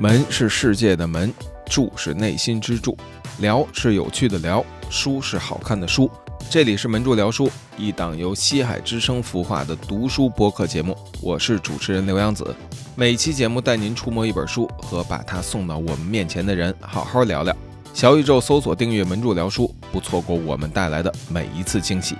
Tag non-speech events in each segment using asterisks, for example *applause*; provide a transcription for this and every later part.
门是世界的门，柱是内心之柱，聊是有趣的聊，书是好看的书。这里是门柱聊书，一档由西海之声孵化的读书播客节目。我是主持人刘洋子，每期节目带您触摸一本书，和把它送到我们面前的人好好聊聊。小宇宙搜索订阅“门柱聊书”，不错过我们带来的每一次惊喜。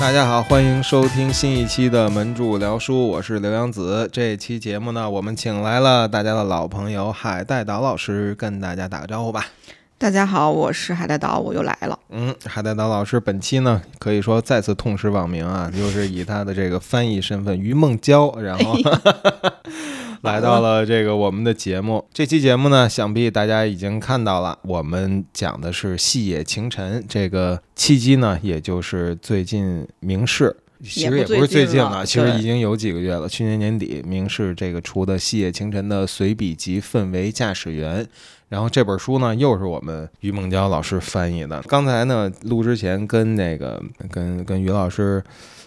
大家好，欢迎收听新一期的门柱聊书，我是刘洋子。这期节目呢，我们请来了大家的老朋友海带岛老师，跟大家打个招呼吧。大家好，我是海带岛，我又来了。嗯，海带岛老师本期呢，可以说再次痛失网名啊，就是以他的这个翻译身份于梦娇，然后 *laughs* *laughs* 来到了这个我们的节目。这期节目呢，想必大家已经看到了，我们讲的是细野晴臣这个契机呢，也就是最近明世。其实也不是最近了，其实已经有几个月了。去年年底，明世这个出的细野晴臣的随笔集《氛围驾驶员》。然后这本书呢，又是我们于梦娇老师翻译的。刚才呢，录之前跟那个跟跟于老师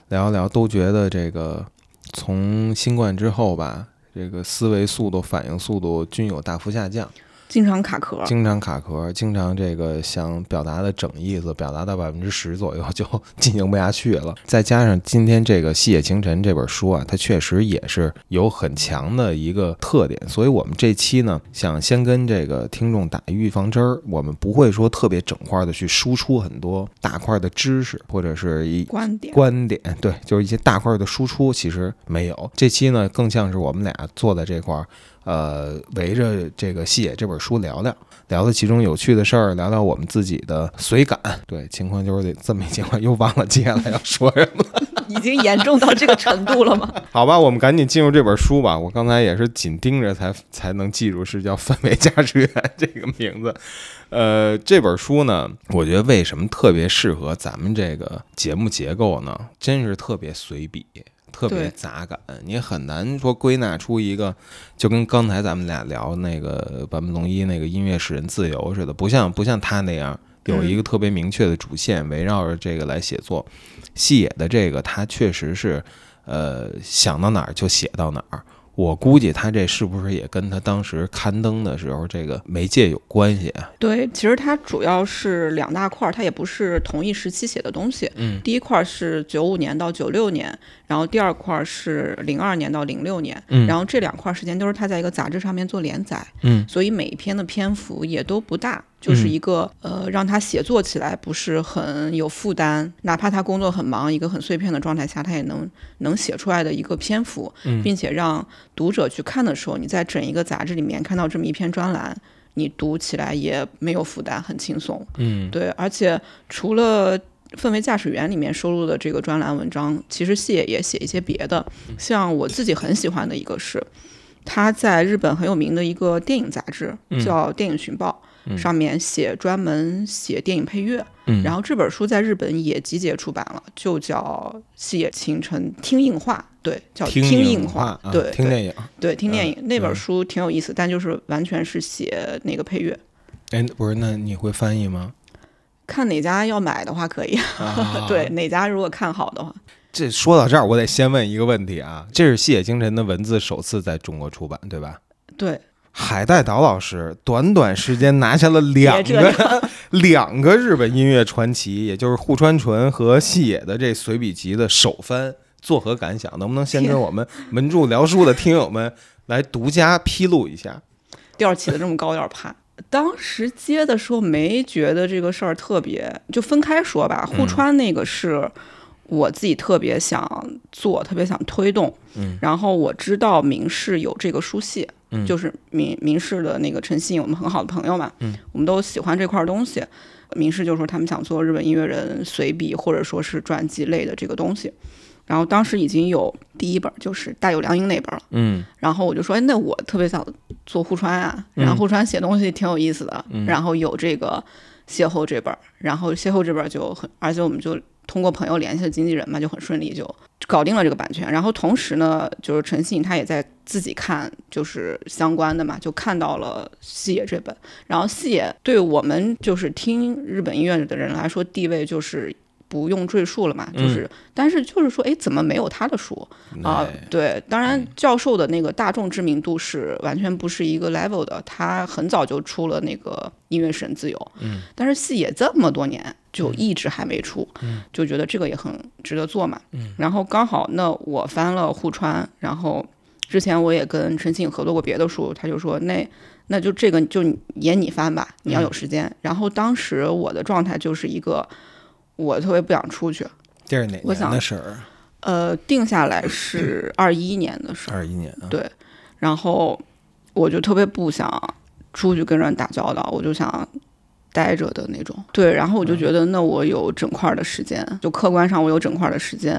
聊一聊，都觉得这个从新冠之后吧，这个思维速度、反应速度均有大幅下降。经常卡壳，经常卡壳，经常这个想表达的整意思，表达到百分之十左右就进行不下去了。再加上今天这个《细野晴臣》这本书啊，它确实也是有很强的一个特点，所以我们这期呢，想先跟这个听众打预防针儿，我们不会说特别整块的去输出很多大块的知识或者是一观点，观点对，就是一些大块的输出，其实没有。这期呢，更像是我们俩坐在这块儿。呃，围着这个《细野》这本书聊聊，聊聊其中有趣的事儿，聊聊我们自己的随感。对，情况就是这么一情况，又忘了接下来要说什么。*laughs* 已经严重到这个程度了吗？*laughs* 好吧，我们赶紧进入这本书吧。我刚才也是紧盯着才才能记住是叫《氛围驾驶员》这个名字。呃，这本书呢，我觉得为什么特别适合咱们这个节目结构呢？真是特别随笔。特别杂感，你很难说归纳出一个，就跟刚才咱们俩聊那个坂本龙一那个音乐使人自由似的，不像不像他那样有一个特别明确的主线，围绕着这个来写作。细野的这个，他确实是，呃，想到哪儿就写到哪儿。我估计他这是不是也跟他当时刊登的时候这个媒介有关系啊？对，其实它主要是两大块儿，它也不是同一时期写的东西。嗯，第一块是九五年到九六年，然后第二块是零二年到零六年。嗯，然后这两块时间都是他在一个杂志上面做连载。嗯，所以每一篇的篇幅也都不大。就是一个呃，让他写作起来不是很有负担，哪怕他工作很忙，一个很碎片的状态下，他也能能写出来的一个篇幅，并且让读者去看的时候，你在整一个杂志里面看到这么一篇专栏，你读起来也没有负担，很轻松。嗯，对，而且除了氛围驾驶员里面收录的这个专栏文章，其实谢也写一些别的，像我自己很喜欢的一个是，他在日本很有名的一个电影杂志叫《电影寻报》。上面写专门写电影配乐，然后这本书在日本也集结出版了，就叫《细野晴臣听映画》，对，叫听映画，对，听电影，对，听电影那本书挺有意思，但就是完全是写那个配乐。哎，不是，那你会翻译吗？看哪家要买的话可以，*laughs* 对，哪家如果看好的话。这说到这儿，我得先问一个问题啊，这是细野精神的文字首次在中国出版，对吧？对。海带岛老师短短时间拿下了两个 *laughs* 两个日本音乐传奇，也就是户川纯和细野的这随笔集的首番，作何感想？能不能先跟我们门柱聊书的听友们来独家披露一下？*laughs* 调起的这么高，有点怕。当时接的时候没觉得这个事儿特别，就分开说吧。户川那个是我自己特别想做，特别想推动。嗯，然后我知道明世有这个书系。嗯就是明明世的那个陈信，我们很好的朋友嘛，嗯，我们都喜欢这块东西。明世就说他们想做日本音乐人随笔或者说是传记类的这个东西，然后当时已经有第一本就是大有良英那本了，嗯，然后我就说，哎，那我特别想做户川啊，然后户川写东西挺有意思的，然后有这个邂逅这本儿，然后邂逅这本儿就很，而且我们就通过朋友联系的经纪人嘛，就很顺利就搞定了这个版权。然后同时呢，就是陈信他也在自己看就是相关的嘛，就看到了细野这本。然后细野对我们就是听日本音乐的人来说，地位就是。不用赘述了嘛，就是，但是就是说，哎，怎么没有他的书？啊、哎对，当然教授的那个大众知名度是完全不是一个 level 的，他很早就出了那个音乐神自由，嗯，但是细野这么多年就一直还没出，嗯，就觉得这个也很值得做嘛，嗯，然后刚好那我翻了户川，然后之前我也跟陈信合作过别的书，他就说那那就这个就也你翻吧，你要有时间，然后当时我的状态就是一个我特别不想出去，这是哪年我想的事儿？呃，定下来是 *clears throat* 二一年的事儿。二一年啊。对，然后我就特别不想出去跟人打交道，我就想待着的那种。对，然后我就觉得，那我有整块儿的时间，就客观上我有整块儿的时间，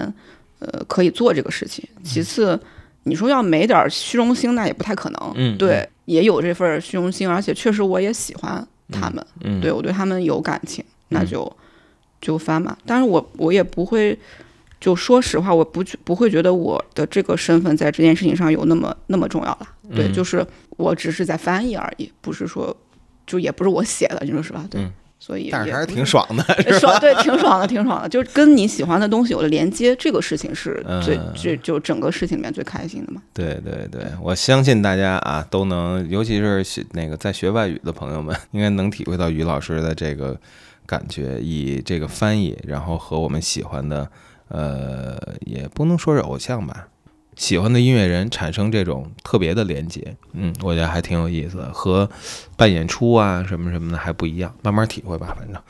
呃，可以做这个事情。其次，你说要没点儿虚荣心，那也不太可能。嗯对，也有这份虚荣心，而且确实我也喜欢他们，嗯，对我对他们有感情，那就就翻嘛。但是我我也不会。就说实话，我不去不会觉得我的这个身份在这件事情上有那么那么重要了。对，嗯就是我只是在翻译而已，不是说就也不是我写的，你说是吧？对，嗯所以但是还是挺爽的，*laughs* 呃爽，对，挺爽的，挺爽的，就是跟你喜欢的东西有了连接，这个事情是最嗯最就整个事情里面最开心的嘛。对对对，我相信大家啊都能，尤其是学那个在学外语的朋友们，应该能体会到于老师的这个感觉，以这个翻译，然后和我们喜欢的，呃，也不能说是偶像吧，喜欢的音乐人产生这种特别的连接，嗯，我觉得还挺有意思的，和办演出啊什么什么的还不一样，慢慢体会吧，反正。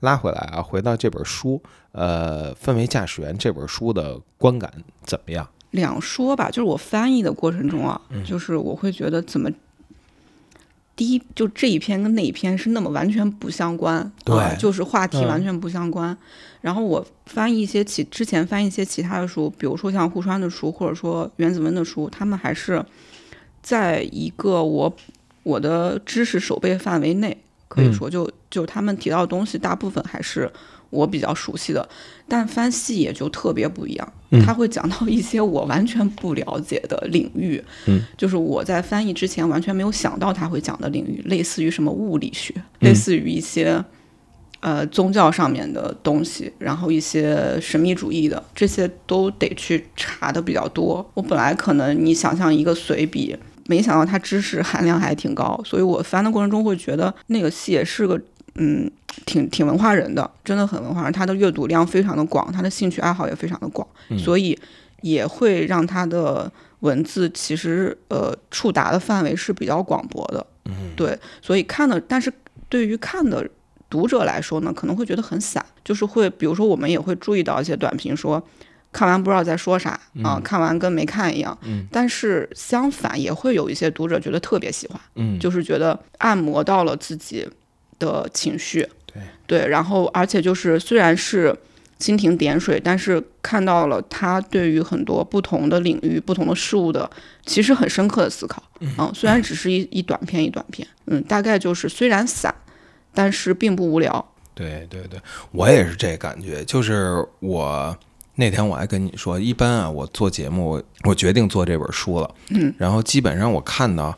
拉回来啊，回到这本书，呃，《氛围驾驶员》这本书的观感怎么样？两说吧，就是我翻译的过程中啊，嗯就是我会觉得怎么。第一，就这一篇跟那一篇是那么完全不相关，对。啊就是话题嗯。完全不相关。然后我翻译一些其之前翻译一些其他的书，比如说像户川的书，或者说原子文的书，他们还是在一个我我的知识手背范围内，可以嗯。说就就他们提到的东西，大部分还是我比较熟悉的。但翻戏也就特别不一样，嗯他会讲到一些我完全不了解的领域，嗯，就是我在翻译之前完全没有想到他会讲的领域，类似于什么物理学，嗯类似于一些。呃，宗教上面的东西，然后一些神秘主义的，这些都得去查的比较多。我本来可能你想象一个随笔，没想到它知识含量还挺高，所以我翻的过程中会觉得那个戏也是个嗯，挺挺文化人的，真的很文化人。他的阅读量非常的广，他的兴趣爱好也非常的广，所以也会让他的文字其实呃触达的范围是比较广博的。嗯，对，所以看的，但是对于看的读者来说呢，可能会觉得很散，就是会，比如说我们也会注意到一些短评说。看完不知道在说啥啊，看完跟没看一样。嗯，但是相反也会有一些读者觉得特别喜欢，嗯，就是觉得按摩到了自己的情绪。对对，然后而且就是虽然是蜻蜓点水，但是看到了他对于很多不同的领域、不同的事物的其实很深刻的思考。嗯，虽然只是一一短片一短片，嗯，大概就是虽然散，但是并不无聊。对对对，我也是这感觉。就是我那天我还跟你说，一般啊，我做节目，我我决定做这本书了，嗯，然后基本上我看到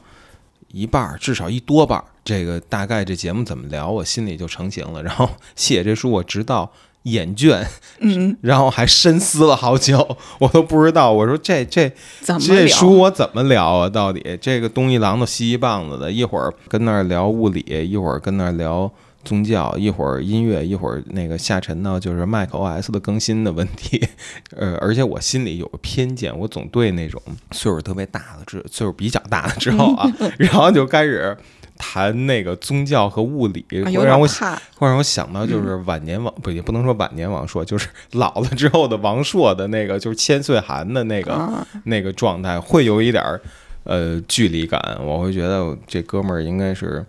一半儿，至少一多半儿，这个大概这节目怎么聊，我心里就成型了。然后写这书，我直到厌倦，嗯，然后还深思了好久，我都不知道，我说这这怎么这？书我怎么聊啊？到底这个东一榔头西一棒子的，一会儿跟那儿聊物理，一会儿跟那儿聊宗教，一会儿音乐，一会儿那个下沉到就是 Mac OS 的更新的问题。*laughs* 呃，而且我心里有个偏见，我总对那种岁数特别大的之岁数比较大的之后啊，*laughs* 然后就开始谈那个宗教和物理，会让我。会让我想到就是晚年王、不也不能说晚年王朔，就是老了之后的王朔的那个就是千岁寒的那个、啊，那个状态，会有一点儿呃距离感。我会觉得这哥们儿应该是。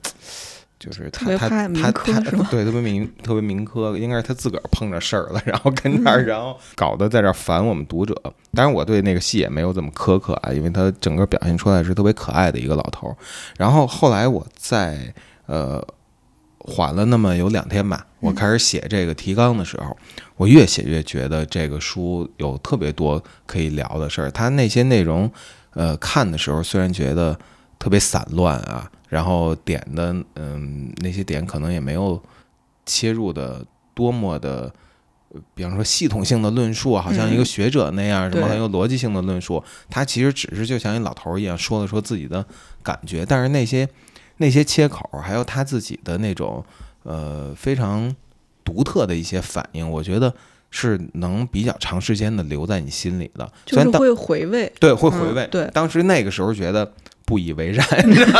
就是他他他他对特别民特别民科，应该是他自个儿碰着事儿了，然后跟这儿，然后搞得在这儿烦我们读者。当然，我对那个戏也没有这么苛刻啊，因为他整个表现出来是特别可爱的一个老头儿。然后后来我在呃缓了那么有两天吧，我开始写这个提纲的时候，我越写越觉得这个书有特别多可以聊的事儿。它那些内容，呃，看的时候虽然觉得特别散乱啊，然后点的嗯那些点可能也没有切入的多么的。比方说系统性的论述，好像一个学者那样，什么很有逻辑性的论述，他其实只是就像一老头一样说了说自己的感觉，但是那些那些切口，还有他自己的那种呃非常独特的一些反应，我觉得是能比较长时间的留在你心里的，就是会回味，对，会回味，对，当时那个时候觉得。不以为然，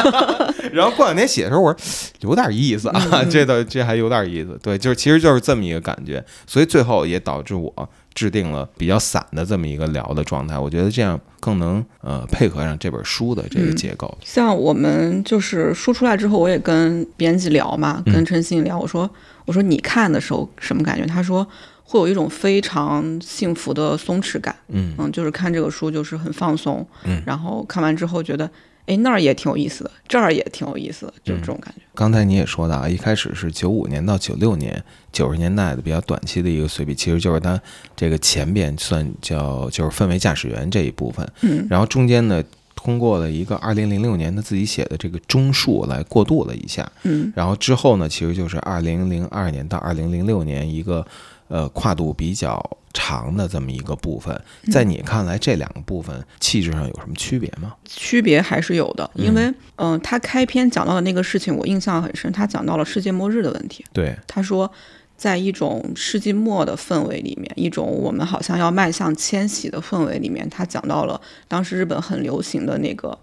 *laughs* 然后过两天写的时候，我说有点意思啊，这倒这还有点意思，对，就是其实就是这么一个感觉，所以最后也导致我制定了比较散的这么一个聊的状态，我觉得这样更能呃配合上这本书的这个结构。像我们就是书出来之后，我也跟编辑聊嘛，跟陈信聊，我说我说你看的时候什么感觉？他说会有一种非常幸福的松弛感，嗯。嗯，就是看这个书就是很放松，嗯，然后看完之后觉得。哎，那儿也挺有意思的，这儿也挺有意思的，就是这种感觉。刚才你也说到啊，一开始是九五年到九六年，九十年代的比较短期的一个随笔，其实就是它这个前边算叫就是氛围驾驶员这一部分，嗯，然后中间呢通过了一个二零零六年他自己写的这个中述来过渡了一下，嗯，然后之后呢，其实就是二零零二年到二零零六年一个呃跨度比较。长的这么一个部分，在你看来，这两个部分气质上有什么区别吗？区别还是有的，因为，嗯，他开篇讲到的那个事情，我印象很深。他讲到了世界末日的问题。对，他说，在一种世纪末的氛围里面，一种我们好像要迈向迁徙的氛围里面，他讲到了当时日本很流行的那个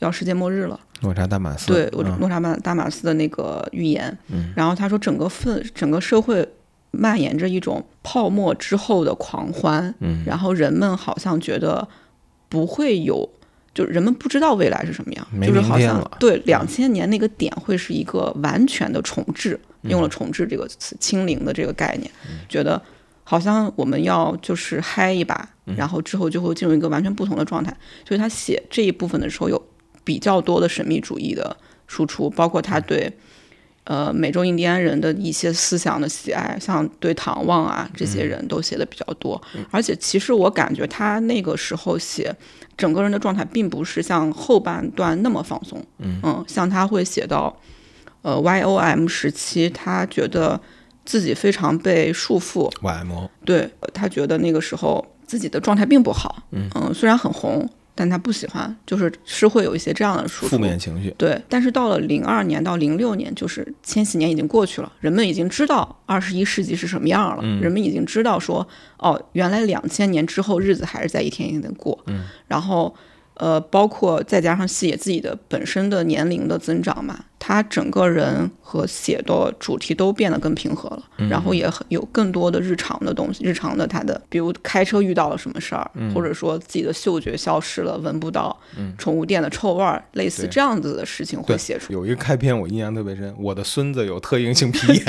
要世界末日了，诺查丹马斯。对，诺查丹丹马斯的那个预言。嗯，然后他说，整个氛，整个社会。蔓延着一种泡沫之后的狂欢，嗯，然后人们好像觉得不会有，就人们不知道未来是什么样，就是好像对两千年那个点会是一个完全的重置，用了“重置”这个词，清零的这个概念，觉得好像我们要就是嗨一把，然后之后就会进入一个完全不同的状态。所以他写这一部分的时候有比较多的神秘主义的输出，包括他对。呃，美洲印第安人的一些思想的喜爱，像对唐望啊这些人都写的比较多。而且，其实我感觉他那个时候写整个人的状态，并不是像后半段那么放松。嗯，像他会写到，呃，Y O M 时期，他觉得自己非常被束缚。Y M，对他觉得那个时候自己的状态并不好。嗯，虽然很红。但他不喜欢，就是是会有一些这样的输出负面情绪。对，但是到了零二年到零六年，就是千禧年已经过去了，人们已经知道二十一世纪是什么样了。嗯，人们已经知道说，哦，原来两千年之后日子还是在一天一天的过。嗯，然后。呃，包括再加上写自己的本身的年龄的增长嘛，他整个人和写的主题都变得更平和了，然后也很有更多的日常的东西，日常的他的，比如开车遇到了什么事儿，或者说自己的嗅觉消失了，闻不到宠物店的臭味儿，类似这样子的事情会写出。有一个开篇我印象特别深，我的孙子有特应性皮炎，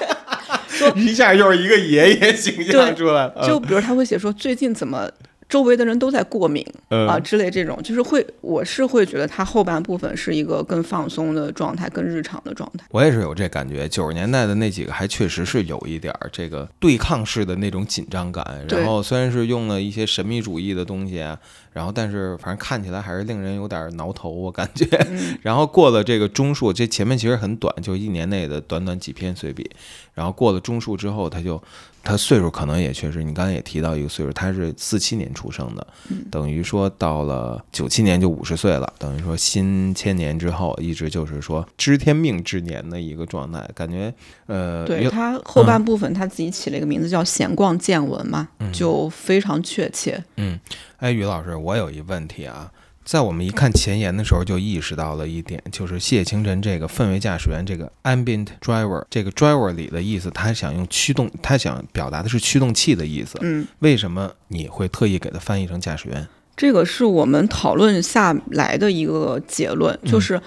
*laughs* *laughs* 一下就是一个爷爷形象出来了。就比如他会写说最近怎么。周围的人都在过敏啊之类这种，就是会，我是会觉得它后半部分是一个更放松的状态，更日常的状态。我也是有这感觉，九十年代的那几个还确实是有一点儿这个对抗式的那种紧张感。然后虽然是用了一些神秘主义的东西啊，然后但是反正看起来还是令人有点挠头，我感觉。*laughs* 然后过了这个中数，这前面其实很短，就一年内的短短几篇随笔。然后过了中数之后，他就。他岁数可能也确实，你刚才也提到一个岁数，他是四七年出生的，等于说到了九七年就五十岁了，等于说新千年之后，一直就是说知天命之年的一个状态，感觉呃，对他后半部分他自己起了一个名字叫闲逛见闻嘛，就非常确切。嗯，哎，于老师，我有一问题啊。在我们一看前言的时候，就意识到了一点，就是谢清晨这个氛围驾驶员，这个 ambient driver，这个 driver 里的意思，他想用驱动，他想表达的是驱动器的意思。嗯，为什么你会特意给他翻译成驾驶员？这个是我们讨论下来的一个结论，就是，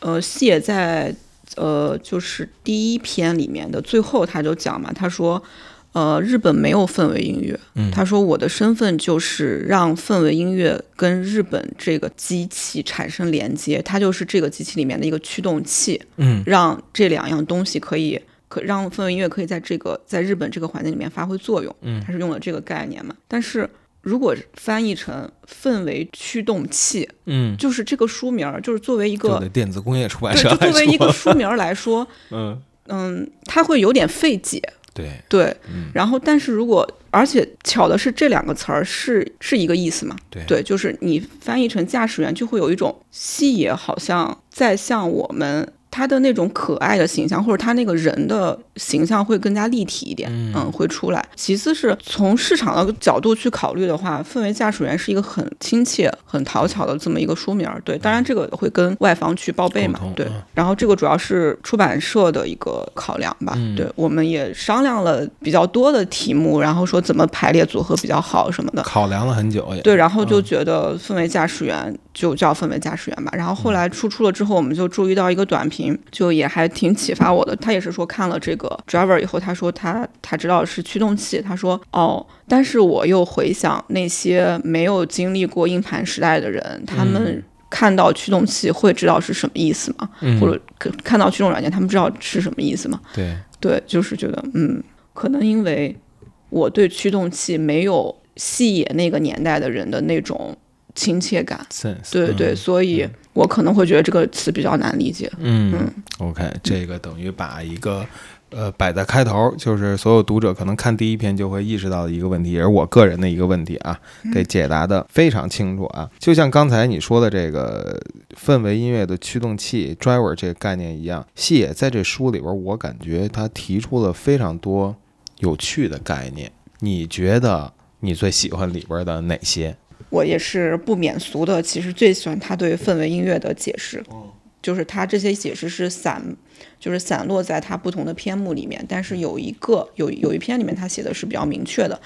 呃，谢在呃，就是第一篇里面的最后，他就讲嘛，他说。呃，日本没有氛围音乐。嗯他说我的身份就是让氛围音乐跟日本这个机器产生连接，它就是这个机器里面的一个驱动器，嗯让这两样东西可以可让氛围音乐可以在这个在日本这个环境里面发挥作用。嗯他是用了这个概念嘛？但是如果翻译成氛围驱动器，嗯，就是这个书名儿，就是作为一个电子工业出版对，社作为一个，书名儿来说，*laughs* 嗯，嗯，它会有点费解。对，对，嗯。然后但是如果而且巧的是这两个词儿是是一个意思嘛？对。对，就是你翻译成驾驶员，就会有一种西野好像在向我们他的那种可爱的形象，或者他那个人的形象会更加立体一点，嗯会出来。其次是从市场的角度去考虑的话，氛围驾驶员是一个很亲切、很讨巧的这么一个书名儿。对，当然这个会跟外方去报备嘛，对嗯。然后这个主要是出版社的一个考量吧，嗯对，我们也商量了比较多的题目，然后说怎么排列组合比较好什么的。考量了很久也，对，然后就嗯觉得氛围驾驶员就叫氛围驾驶员吧。然后后来出出了之后，我们就注意到一个短评，就也还挺启发我的。他也是说看了这个 driver 以后，他说他他知道是驱动器，他说哦，但是我又回想那些没有经历过硬盘时代的人，他们看到驱动器会知道是什么意思吗？嗯或者看看到驱动软件，他们知道是什么意思吗？对，对，就是觉得，嗯，可能因为我对驱动器没有细野那个年代的人的那种亲切感，sense，对对，嗯所以我可能会觉得这个词比较难理解。嗯，OK，这个等于把一个呃摆在开头，就是所有读者可能看第一篇就会意识到的一个问题，也是我个人的一个问题啊，给解答的非常清楚啊。就像刚才你说的这个氛围音乐的驱动器 driver 这个概念一样，细野在这书里边，我感觉他提出了非常多有趣的概念。你觉得你最喜欢里边的哪些？我也是不免俗的，其实最喜欢他对氛围音乐的解释，就是他这些解释是散，就是散落在他不同的篇目里面，但是有一个有有一篇里面他写的是比较明确的，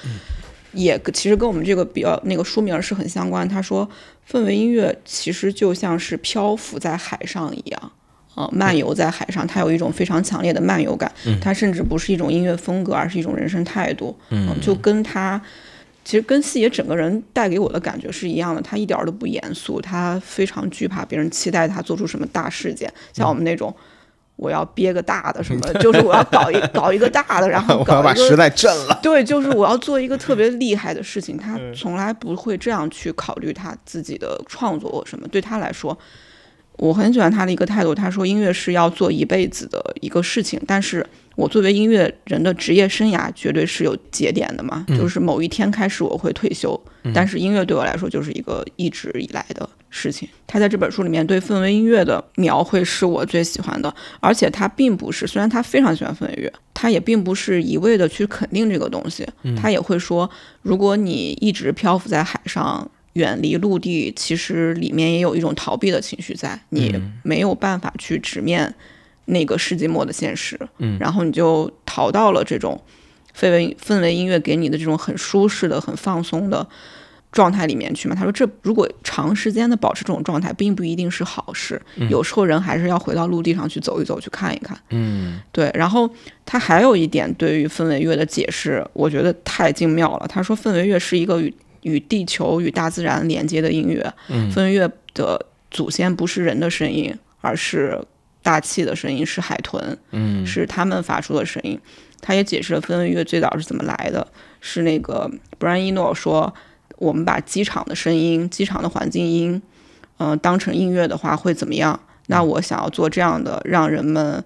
也其实跟我们这个比较那个书名是很相关。他说氛围音乐其实就像是漂浮在海上一样。呃，漫游在海上，它有一种非常强烈的漫游感。它甚至不是一种音乐风格，而是一种人生态度。嗯，就跟他其实跟四爷整个人带给我的感觉是一样的，他一点儿都不严肃，他非常惧怕别人期待他做出什么大事件，像我们那种。我要憋个大的什么，就是我要搞一 *laughs* 搞一个大的，然后 *laughs* 我搞把时代震了。对，就是我要做一个特别厉害的事情。他 *laughs* 嗯从来不会这样去考虑他自己的创作或什么。对他来说，我很喜欢他的一个态度。他说，音乐是要做一辈子的一个事情，但是我作为音乐人的职业生涯绝对是有节点的嘛，就是某一天开始我会退休，但是音乐对我来说就是一个一直以来的事情。他在这本书里面对氛围音乐的描绘是我最喜欢的，而且他并不是，虽然他非常喜欢氛围乐，他也并不是一味的去肯定这个东西，他也会说，如果你一直漂浮在海上。远离陆地，其实里面也有一种逃避的情绪在，你没有办法去直面那个世纪末的现实，嗯然后你就逃到了这种氛围氛围音乐给你的这种很舒适的、很放松的状态里面去嘛。他说，这如果长时间的保持这种状态，并不一定是好事，有时候人还是要回到陆地上去走一走，去看一看。嗯对，然后他还有一点对于氛围乐的解释，我觉得太精妙了。他说，氛围乐是一个与与地球与大自然连接的音乐。嗯氛围乐的祖先不是人的声音，而是大气的声音，是海豚，嗯是他们发出的声音。他也解释了氛围乐最早是怎么来的，是那个 Brian Eno 说，我们把机场的声音、机场的环境音，嗯、当成音乐的话会怎么样？那我想要做这样的，让人们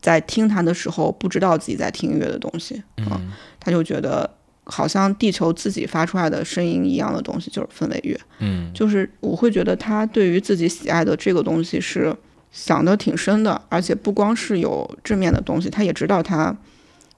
在听它的时候不知道自己在听音乐的东西。嗯他就觉得好像地球自己发出来的声音一样的东西就是氛围乐。嗯就是我会觉得他对于自己喜爱的这个东西是想的挺深的，而且不光是有正面的东西，他也知道他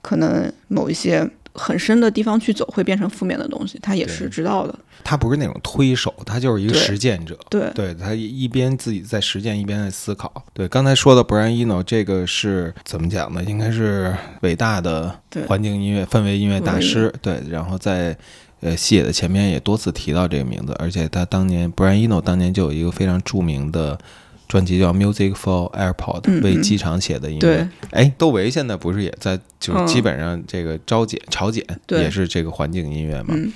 可能某一些很深的地方去走会变成负面的东西，他也是知道的。他不是那种推手，他就是一个实践者。对，对他一边自己在实践，一边在思考。对，刚才说的 Brian Eno，这个是怎么讲呢？应该是伟大的环境音乐、氛围音乐大师。对，然后在呃西野的前面也多次提到这个名字，而且他当年 Brian Eno 当年就有一个非常著名的专辑叫《Music for Airport》，为机场写的音乐。对。哎，窦唯现在不是也在，就是嗯。基本上这个朝检、朝简也是这个环境音乐嘛。嗯，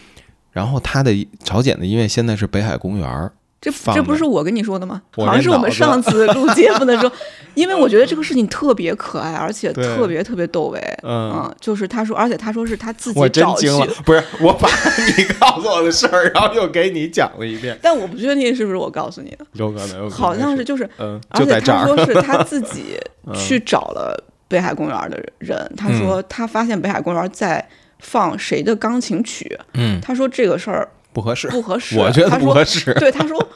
然后他的朝简的音乐现在是北海公园儿，这这不是我跟你说的吗？好像是我们上次录节目的时候，*laughs* 因为我觉得这个事情特别可爱，而且特别特别窦唯。嗯嗯，就是他说，而且他说是他自己我真找去惊了，不是我把你 *laughs* 告诉我的事儿，然后又给你讲了一遍，但我不确定是不是我告诉你的，有可能，有可能好像是就是，嗯，而且就在这儿，他说是 *laughs* 他自己嗯去找了北海公园的人，他说他发现北海公园在放谁的钢琴曲，嗯，他说这个事儿不合适，不合适，我觉得他说不合适，*laughs* 对，他说，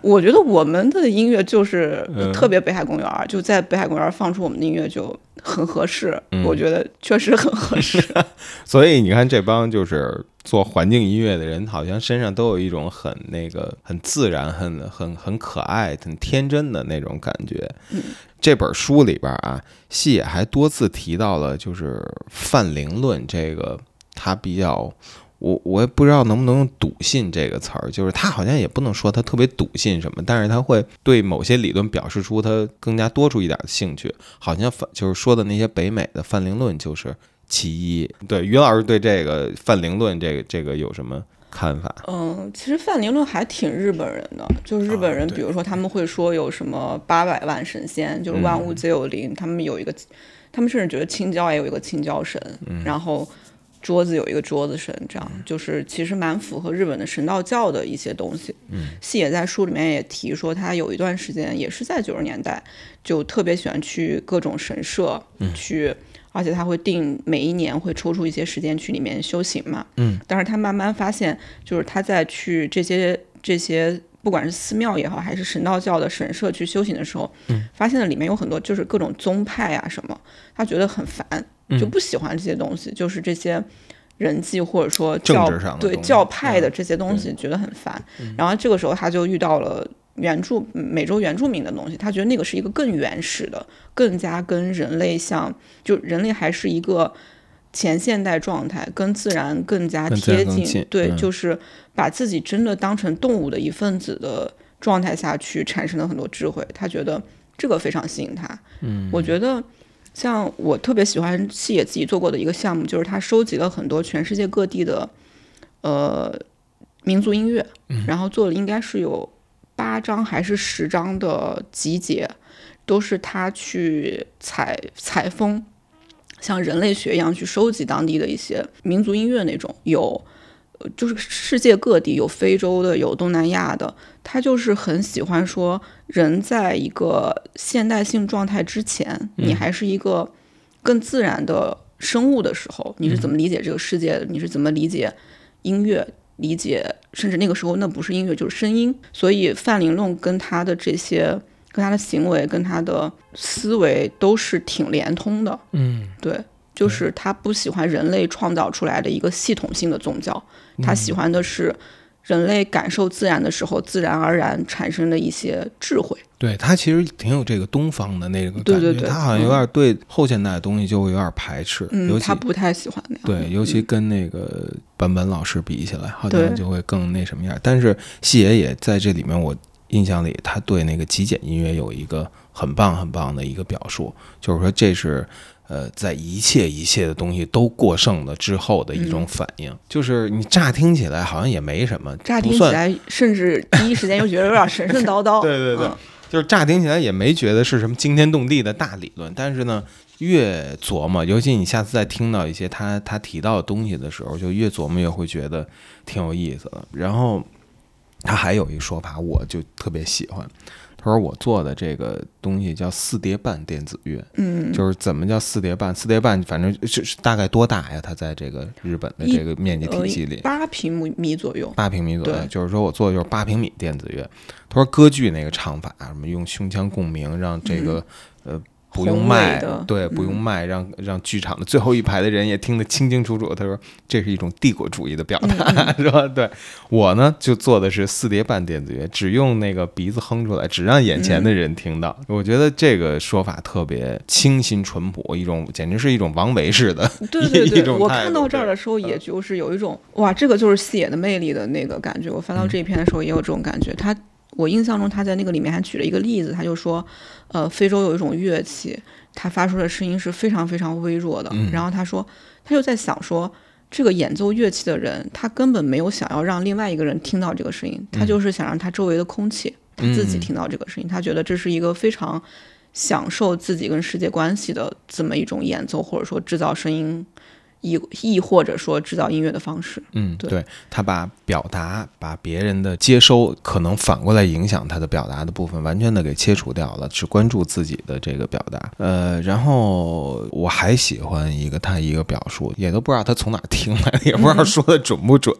我觉得我们的音乐就是嗯特别北海公园儿，就在北海公园放出我们的音乐就很合适。嗯我觉得确实很合适。*laughs* *laughs* 所以你看，这帮就是做环境音乐的人，好像身上都有一种很那个、很自然、很很很可爱、很天真的那种感觉。嗯这本书里边啊，细野还多次提到了就是泛灵论这个，他比较。我我也不知道能不能用笃信这个词儿，就是他好像也不能说他特别笃信什么，但是他会对某些理论表示出他更加多出一点的兴趣，好像范就是说的那些北美的泛灵论就是其一。对，于老师对这个泛灵论这个这个有什么看法？嗯，其实泛灵论还挺日本人的，就是日本人，比如说他们会说有什么八百万神仙，就是万嗯物皆有灵，他们有一个，他们甚至觉得青椒也有一个青椒神，嗯然后。桌子有一个桌子神，这样就是其实蛮符合日本的神道教的一些东西。嗯，细野在书里面也提说，他有一段时间也是在九十年代，就特别喜欢去各种神社、嗯去，而且他会定每一年会抽出一些时间去里面修行嘛。嗯，但是他慢慢发现，就是他在去这些这些。不管是寺庙也好，还是神道教的神社去修行的时候，嗯，发现了里面有很多就是各种宗派啊什么，他觉得很烦，嗯就不喜欢这些东西，就是这些人际或者说政教对教派的嗯这些东西觉得很烦。然后这个时候他就遇到了原住美洲原住民的东西，他觉得那个是一个更原始的，更加跟人类像，就人类还是一个前现代状态，跟自然更加贴近。近对，嗯就是把自己真的当成动物的一份子的状态下去产生了很多智慧。他觉得这个非常吸引他。嗯，我觉得。像我特别喜欢细野自己做过的一个项目，就是他收集了很多全世界各地的，呃，民族音乐，然后做了应该是有八张还是十张的集结，都是他去采采风，像人类学一样去收集当地的一些民族音乐那种，有。呃就是世界各地有非洲的，有东南亚的，他就是很喜欢说，人在一个现代性状态之前，你还是一个更自然的生物的时候，你是怎么理解这个世界的？你是怎么理解音乐？理解，甚至那个时候那不是音乐，就是声音。所以范玲论跟他的这些、跟他的行为、跟他的思维都是挺连通的。嗯，对，就是他不喜欢人类创造出来的一个系统性的宗教，他喜欢的是人类感受自然的时候，自然而然产生的一些智慧。对他其实挺有这个东方的那个感觉，对对对他好像有点对后现代的东西就会有点排斥，尤他不太喜欢那样。对，尤其跟那个坂本老师比起来，好像就会更那什么样。但是细野也在这里面，我印象里他对那个极简音乐有一个很棒很棒的一个表述，就是说这是。呃，在一切一切的东西都过剩了之后的一种反应，就是你乍听起来好像也没什么，乍听起来，甚至第一时间又觉得有点神神叨叨。*laughs* 对对对嗯就是乍听起来也没觉得是什么惊天动地的大理论，但是呢，越琢磨，尤其你下次再听到一些他他提到的东西的时候，就越琢磨越会觉得挺有意思的。然后他还有一个说法，我就特别喜欢。他说我做的这个东西叫四叠半电子乐，嗯，就是怎么叫四叠半？四叠半反正是是大概多大呀？它在这个日本的这个面积体系里，八平米左右。八平米左右，就是说我做的就是八平米电子乐。他说歌剧那个唱法，什么用胸腔共鸣，让这个、呃不用宏麦伟的，对，不用卖，让让剧场的最后一排的人也听得清清楚楚。他说这是一种帝国主义的表达，*laughs* 是吧？对我呢就做的是四叠半电子乐，只用那个鼻子哼出来，只让眼前的人听到。我觉得这个说法特别清新淳朴，一种简直是一种王维式的对 *laughs* 对一对，种我看到这儿的时候，也就是有一种哇，这个就是细野的魅力的那个感觉。我翻到这一篇的时候，也有这种感觉。他，我印象中他在那个里面还举了一个例子，他就说，呃，非洲有一种乐器，它发出的声音是非常非常微弱的。然后他说，他就在想说，这个演奏乐器的人，他根本没有想要让另外一个人听到这个声音，他就是想让他周围的空气他自己听到这个声音。他觉得这是一个非常享受自己跟世界关系的这么一种演奏，或者说制造声音。亦亦或者说制造音乐的方式，嗯，对他把表达、把别人的接收，可能反过来影响他的表达的部分，完全的给切除掉了，只关注自己的这个表达。呃，然后我还喜欢一个他一个表述，也都不知道他从哪听来的，也不知道说的准不准。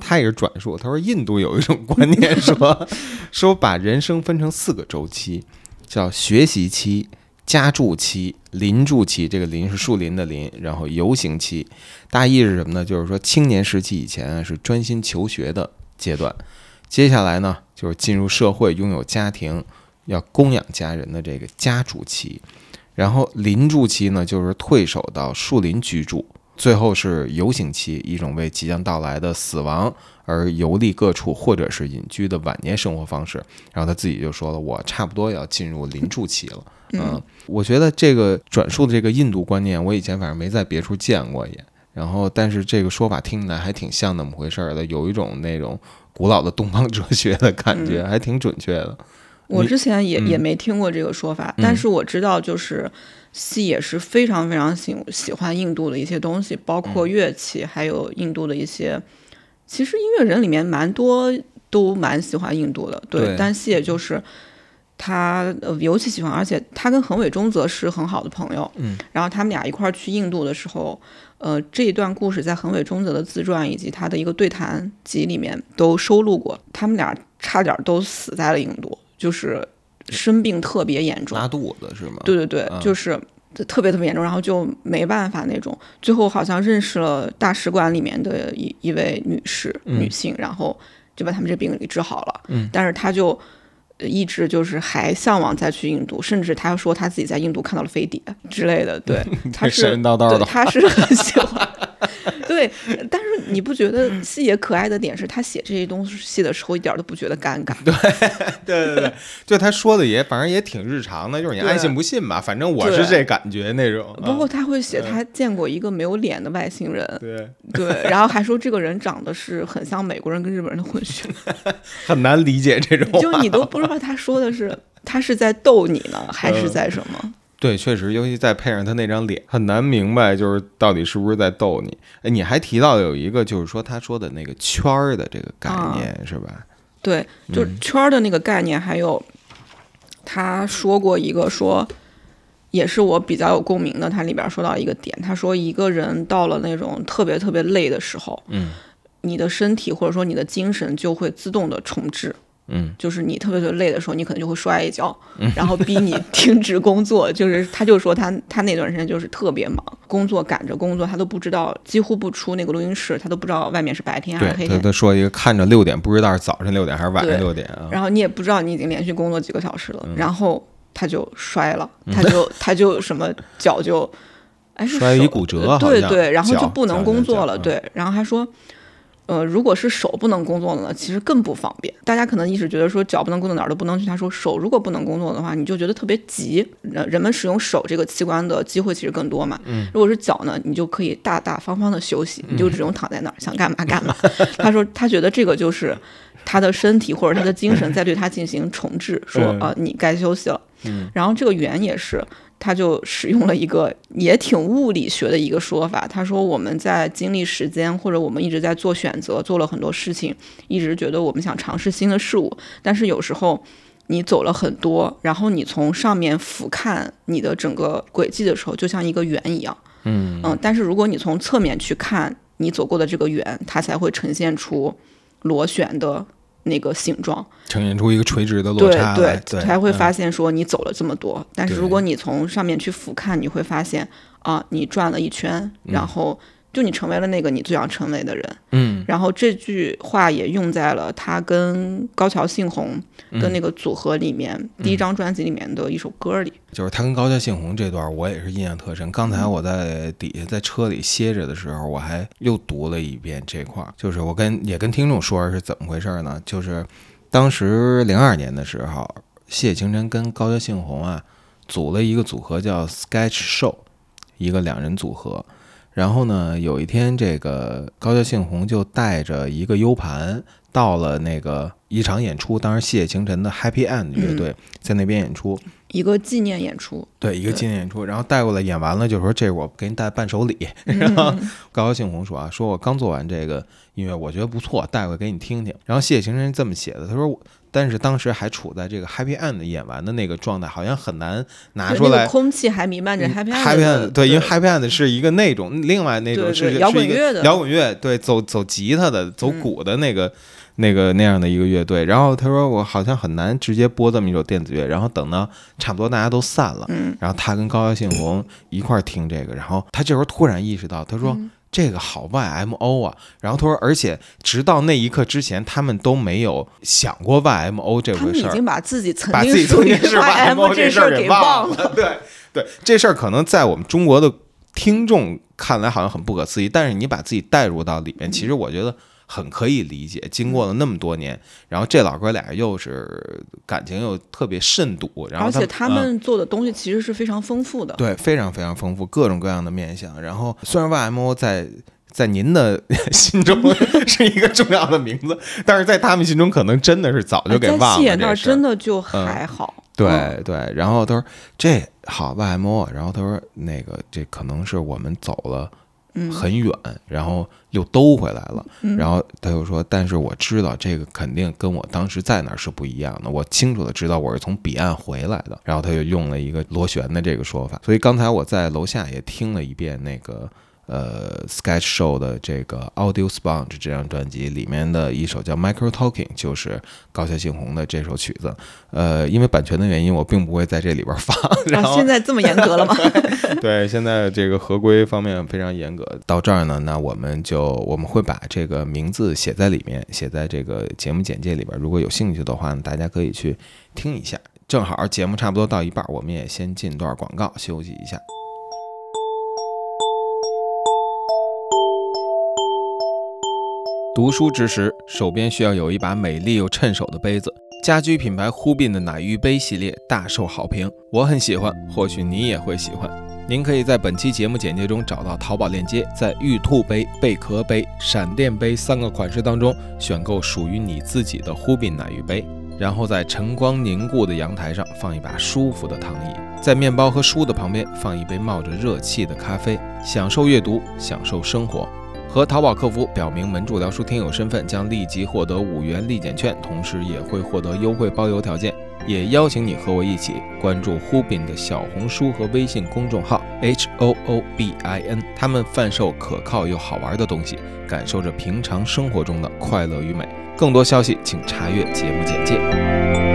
他也是转述，他说印度有一种观念，说 *laughs* 说把人生分成四个周期，叫学习期。家住期、林住期，这个林是树林的林，然后游行期，大意是什么呢？就是说青年时期以前是专心求学的阶段，接下来呢就是进入社会、拥有家庭、要供养家人的这个家住期，然后林住期呢就是退守到树林居住，最后是游行期，一种为即将到来的死亡而游历各处或者是隐居的晚年生活方式。然后他自己就说了，我差不多要进入林住期了。嗯，我觉得这个转述的这个印度观念，我以前反正没在别处见过也。然后，但是这个说法听起来还挺像那么回事儿的，有一种那种古老的东方哲学的感觉，还挺准确的。我之前也也没听过这个说法，但是我知道，就是戏也是非常非常喜喜欢印度的一些东西，包括乐器，还有印度的一些。其实音乐人里面蛮多都蛮喜欢印度的，对。但戏也就是。他呃尤其喜欢，而且他跟横尾中则是很好的朋友。嗯，然后他们俩一块儿去印度的时候，呃，这一段故事在横尾中则的自传以及他的一个对谈集里面都收录过。他们俩差点都死在了印度，就是生病特别严重，拉肚子是吗？对对对，就是特别特别严重，然后就没办法那种。最后好像认识了大使馆里面的一一位女士女性，然后就把他们这病给治好了。嗯，但是他就。一直就是还向往再去印度，甚至他说他自己在印度看到了飞碟之类的。对，*laughs* 他是神神叨叨的，他是很喜欢。*laughs* 对，但是你不觉得细野可爱的点是他写这些东西的时候一点都不觉得尴尬？*laughs* 对，对对对，就他说的也反正也挺日常的，就是你爱信不信吧，反正我是这感觉那种。包括他会写他见过一个没有脸的外星人，对对，然后还说这个人长得是很像美国人跟日本人的混血，很难理解这种，就你都不知道他说的是他是在逗你呢，还是在什么？对，确实，尤其再配上他那张脸，很难明白，就是到底是不是在逗你。哎，你还提到有一个，就是说他说的那个圈儿的这个概念，是吧？对，就是圈儿的那个概念，还有他说过一个，说也是我比较有共鸣的。他里边说到一个点，他说一个人到了那种特别特别累的时候，嗯，你的身体或者说你的精神就会自动的重置。嗯，就是你特别特别累的时候，你可能就会摔一跤，然后逼你停止工作。*laughs* 就是他就说他他那段时间就是特别忙，工作赶着工作，他都不知道，几乎不出那个录音室，他都不知道外面是白天还是黑天。他他说一个看着六点，不知道是早晨六点还是晚上六点啊。然后你也不知道你已经连续工作几个小时了，然后他就摔了，他就他就什么脚就哎摔一骨折，对对，然后就不能工作了，对，然后还说。呃，如果是手不能工作了呢，其实更不方便。大家可能一直觉得说脚不能工作哪儿都不能去。他说手如果不能工作的话，你就觉得特别急。人人们使用手这个器官的机会其实更多嘛。嗯。如果是脚呢，你就可以大大方方的休息，你就只用躺在那儿，想干嘛干嘛。*laughs* 他说他觉得这个就是他的身体或者他的精神在对他进行重置，说呃你该休息了。嗯。然后这个圆也是。他就使用了一个也挺物理学的一个说法，他说我们在经历时间，或者我们一直在做选择，做了很多事情，一直觉得我们想尝试新的事物，但是有时候你走了很多，然后你从上面俯瞰你的整个轨迹的时候，就像一个圆一样，嗯嗯，但是如果你从侧面去看你走过的这个圆，它才会呈现出螺旋的。那个形状呈现出一个垂直的落差对对，才会发现说你走了这么多。但是如果你从上面去俯瞰，你会发现啊，你转了一圈，然后。就你成为了那个你最想成为的人，嗯，然后这句话也用在了他跟高桥幸宏的那个组合里面，第一张专辑里面的一首歌里，就是他跟高桥幸宏这段，我也是印象特深。刚才我在底下在车里歇着的时候，我还又读了一遍这块儿，就是我跟也跟听众说是怎么回事呢？就是。当时零二年的时候，谢晴晨跟高桥幸宏啊组了一个组合叫 Sketch Show，一个两人组合。然后呢，有一天这个高桥幸宏就带着一个 U 盘到了那个一场演出，当时谢晴晨的 Happy End 乐队在那边演出。一个纪念演出，对，一个纪念演出，然后带过来演完了，就说这是我给你带伴手礼。*laughs* 然后高桥幸宏说啊，说我刚做完这个音乐，我觉得不错，带过来给你听听。然后谢晴晨这么写的，他说我，但是当时还处在这个 Happy End 演完的那个状态，好像很难拿出来。空气还弥漫着 Happy End 嗯 Happy End 对，因为 Happy End 是一个那种另外那种对是摇滚乐的摇滚乐，对，走走吉他的、走嗯鼓的那个、那个那样的一个乐队。然后他说我好像很难直接播这么一首电子乐，然后等到差不多大家都散了，嗯然后他跟高桥幸宏一块儿听这个，然后他这时候突然意识到，他说。嗯这个好 YMO 啊，然后他说，而且直到那一刻之前，他们都没有想过 YMO 这回事儿。他们已经把自己曾把自己经属于曾经是 YMO 这事儿给忘了。。*laughs* 对对，这事儿可能在我们中国的听众看来好像很不可思议，但是你把自己带入到里面，其实我觉得很可以理解。经过了那么多年，然后这老哥俩又是感情又特别慎笃，然后而且他他们做的东西其实是非常丰富的。对，非常非常丰富，各种各样的面相。然后虽然 YMO 在在您的 *laughs* 心中 *laughs* 是一个重要的名字，但是在他们心中可能真的是早就给忘戏演那儿了这事儿。真的就还好。对嗯对，然后他说这好 YMO，然后他说那个这可能是我们走了嗯很远，然后又兜回来了。嗯然后他又说，但是我知道这个肯定跟我当时在那儿是不一样的，我清楚的知道我是从彼岸回来的。然后他又用了一个螺旋的这个说法，所以刚才我在楼下也听了一遍那个。呃，Sketch Show 的这个 Audio Sponge 这张专辑里面的一首叫 Micro Talking，就是高桥幸宏的这首曲子。呃，因为版权的原因，我并不会在这里边放。*laughs* 然啊，后现在这么严格了吗？*laughs* 对，现在这个合规方面非常严格。到这儿呢，那我们就我们会把这个名字写在里面，写在这个节目简介里边。如果有兴趣的话呢，大家可以去听一下。正好节目差不多到一半，我们也先进段广告休息一下。读书之时，手边需要有一把美丽又趁手的杯子。家居品牌忽必的奶浴杯系列大受好评，我很喜欢，或许你也会喜欢。您可以在本期节目简介中找到淘宝链接，在玉兔杯、贝壳杯、闪电杯三个款式当中选购属于你自己的忽必奶浴杯，然后在晨光凝固的阳台上放一把舒服的躺椅，在面包和书的旁边放一杯冒着热气的咖啡，享受阅读，享受生活。和淘宝客服表明门主聊书听友身份，将立即获得五元立减券，同时也会获得优惠包邮条件。也邀请你和我一起关注忽 bin 的小红书和微信公众号 H O O B I N，他们贩售可靠又好玩的东西，感受着平常生活中的快乐与美。更多消息请查阅节目简介。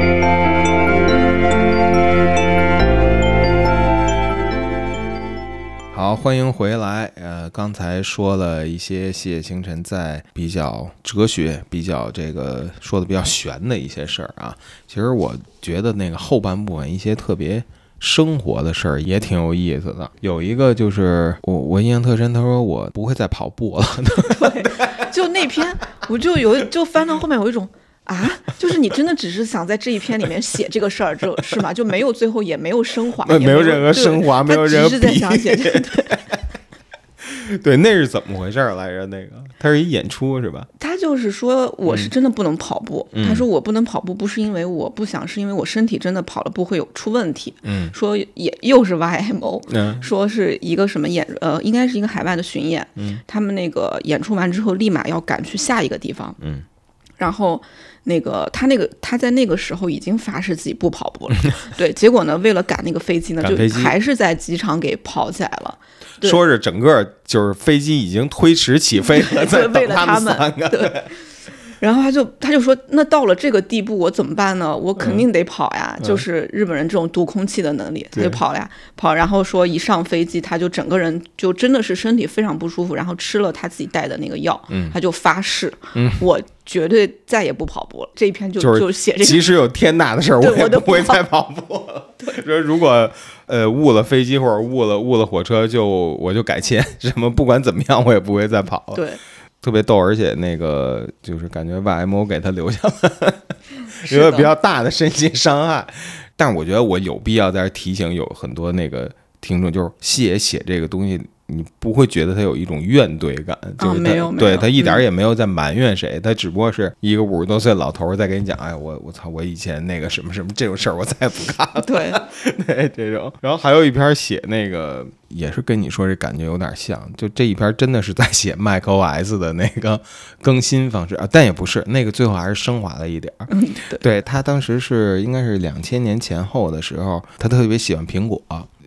好，欢迎回来。呃，刚才说了一些谢星辰在比较哲学、比较这个说的比较玄的一些事儿啊。其实我觉得那个后半部分一些特别生活的事儿也挺有意思的。有一个就是我我印象特深，他说我不会再跑步了。*laughs* 对就那篇，我就有就翻到后面有一种啊，就是你真的只是想在这一篇里面写这个事儿，就是吗？就没有最后也没有升华，也没有任何升华没有他任何只是在想写这个。对，*laughs* 对，那是怎么回事儿来着？那个他是一演出是吧？他就是说我是真的不能跑步。嗯他说我不能跑步，不是因为我不想，是因为我身体真的跑了步会有出问题。嗯说也又是 YMO，嗯说是一个什么演呃，应该是一个海外的巡演，嗯他们那个演出完之后，立马要赶去下一个地方，嗯，然后那个他那个他在那个时候已经发誓自己不跑步了，*laughs* 对，结果呢，为了赶那个飞机呢，就还是在机场给跑起来了，说是整个就是飞机已经推迟起飞了，*laughs* 在，为等他们三个。对。*laughs* *laughs* 然后他就他就说，那到了这个地步，我怎么办呢？我肯定得跑呀！就是日本人这种读空气的能力，他就跑了呀，跑。然后说一上飞机，他就整个人就真的是身体非常不舒服，然后吃了他自己带的那个药，他就发誓，我绝对再也不跑步了。这一篇就就是写这个即使有天大的事儿，我也不会再跑步了。说 *laughs* 如果呃误了飞机或者误了误了火车，就我就改签，什么不管怎么样，我也不会再跑了。对，特特别逗，而且那个就是感觉 YMO 给他留下了 *laughs* 一个比较大的身心伤害。但是我觉得我有必要在这提醒有很多那个听众，就是西野写这个东西，你不会觉得他有一种怨怼感，就是他、对他一点也没有在埋怨谁，他只不过是一个五十多岁老头儿在跟你讲，哎，我我操，我以前那个什么什么这种事儿，我再也不干了。对，*laughs* 对这种，然后还有一篇写那个，也是跟你说这感觉有点像，就这一篇真的是在写 macOS 的那个更新方式啊，但也不是，那个最后还是升华了一点儿。嗯，对，*laughs* 对他当时是应该是两千年前后的时候，他特别喜欢苹果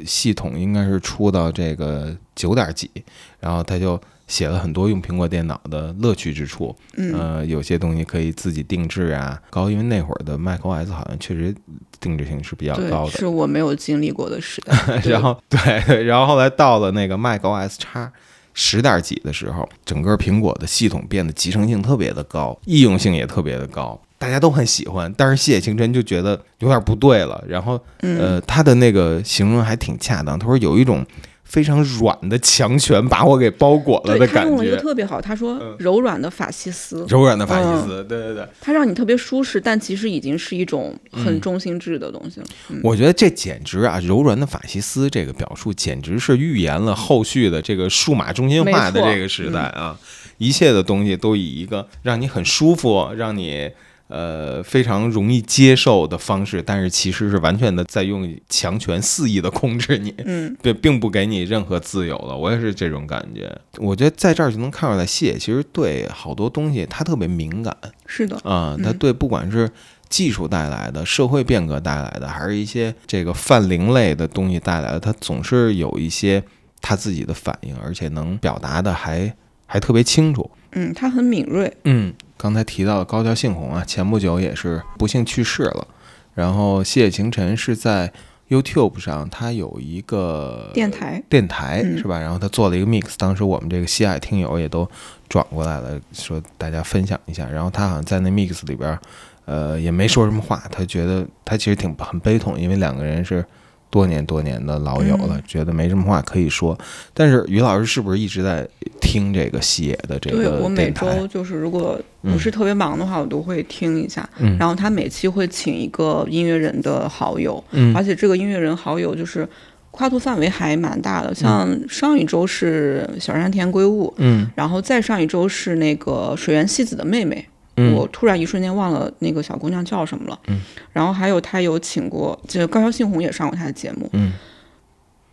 系统，应该是出到这个九点几，然后他就写了很多用苹果电脑的乐趣之处。嗯，呃，有些东西可以自己定制啊，高，因为那会儿的 macOS 好像确实定制性是比较高，的。是我没有经历过的时代。*laughs* 然后对，然后后来到了那个 macOS 叉十点几的时候，整个苹果的系统变得集成性特别的高，易用性也特别的高，大家都很喜欢。但是谢清晨就觉得有点不对了，然后嗯，呃，他的那个形容还挺恰当，他说有一种非常软的强权把我给包裹了的感觉。他用了一个觉。特别好，他说嗯。柔软的法西斯，柔软的法西嗯。斯，对对对，它让你特别舒适，但其实已经是一种很嗯中心制的东西了。嗯。我觉得这简直啊，柔软的法西斯这个表述，简直是预言了后续的这个数码中心化的这个时代啊！一切的东西都以一个让你很舒服，让你呃非常容易接受的方式，但是其实是完全的在用强权肆意的控制你，嗯，对，并不给你任何自由了。我也是这种感觉。我觉得在这儿就能看出来，谢其实对好多东西他特别敏感。是的，啊、他嗯对不管是技术带来的、社会变革带来的，还是一些这个泛灵类的东西带来的，他总是有一些他自己的反应，而且能表达的还还特别清楚。嗯，他很敏锐。嗯，刚才提到的高桥幸宏啊，前不久也是不幸去世了。然后谢晴晨是在 YouTube 上，他有一个电台，电台嗯是吧？然后他做了一个 mix，当时我们这个西海听友也都转过来了，说大家分享一下。然后他好像在那 mix 里边儿，呃，也没说什么话，他觉得他其实挺很悲痛，因为两个人是多年多年的老友了，嗯觉得没什么话可以说。但是于老师是不是一直在听这个西野的这个对我每？周就是如果不是特别忙的话，我都会听一下。嗯然后他每期会请一个音乐人的好友，嗯而且这个音乐人好友就是跨度范围还蛮大的。像上一周是小山田圭吾，嗯然后再上一周是那个水原希子的妹妹。嗯我突然一瞬间忘了那个小姑娘叫什么了。嗯然后还有他有请过，就高桥幸宏也上过他的节目。嗯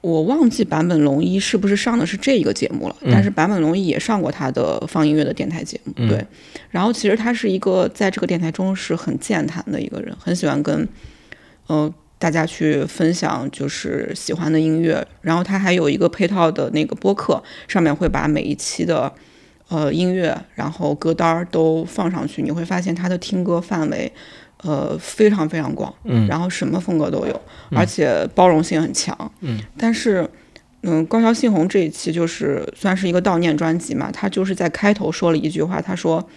我忘记坂本龙一是不是上的是这一个节目了，嗯但是坂本龙一也上过他的放音乐的电台节目。嗯对，然后其实他是一个在这个电台中是很健谈的一个人，很喜欢跟呃大家去分享就是喜欢的音乐。然后他还有一个配套的那个播客，上面会把每一期的呃音乐，然后歌单儿都放上去，你会发现他的听歌范围。呃，非常非常广，嗯。然后什么风格都有，而且包容性很强，嗯，但是，嗯，高桥幸宏这一期就是算是一个悼念专辑嘛，他就是在开头说了一句话，他说，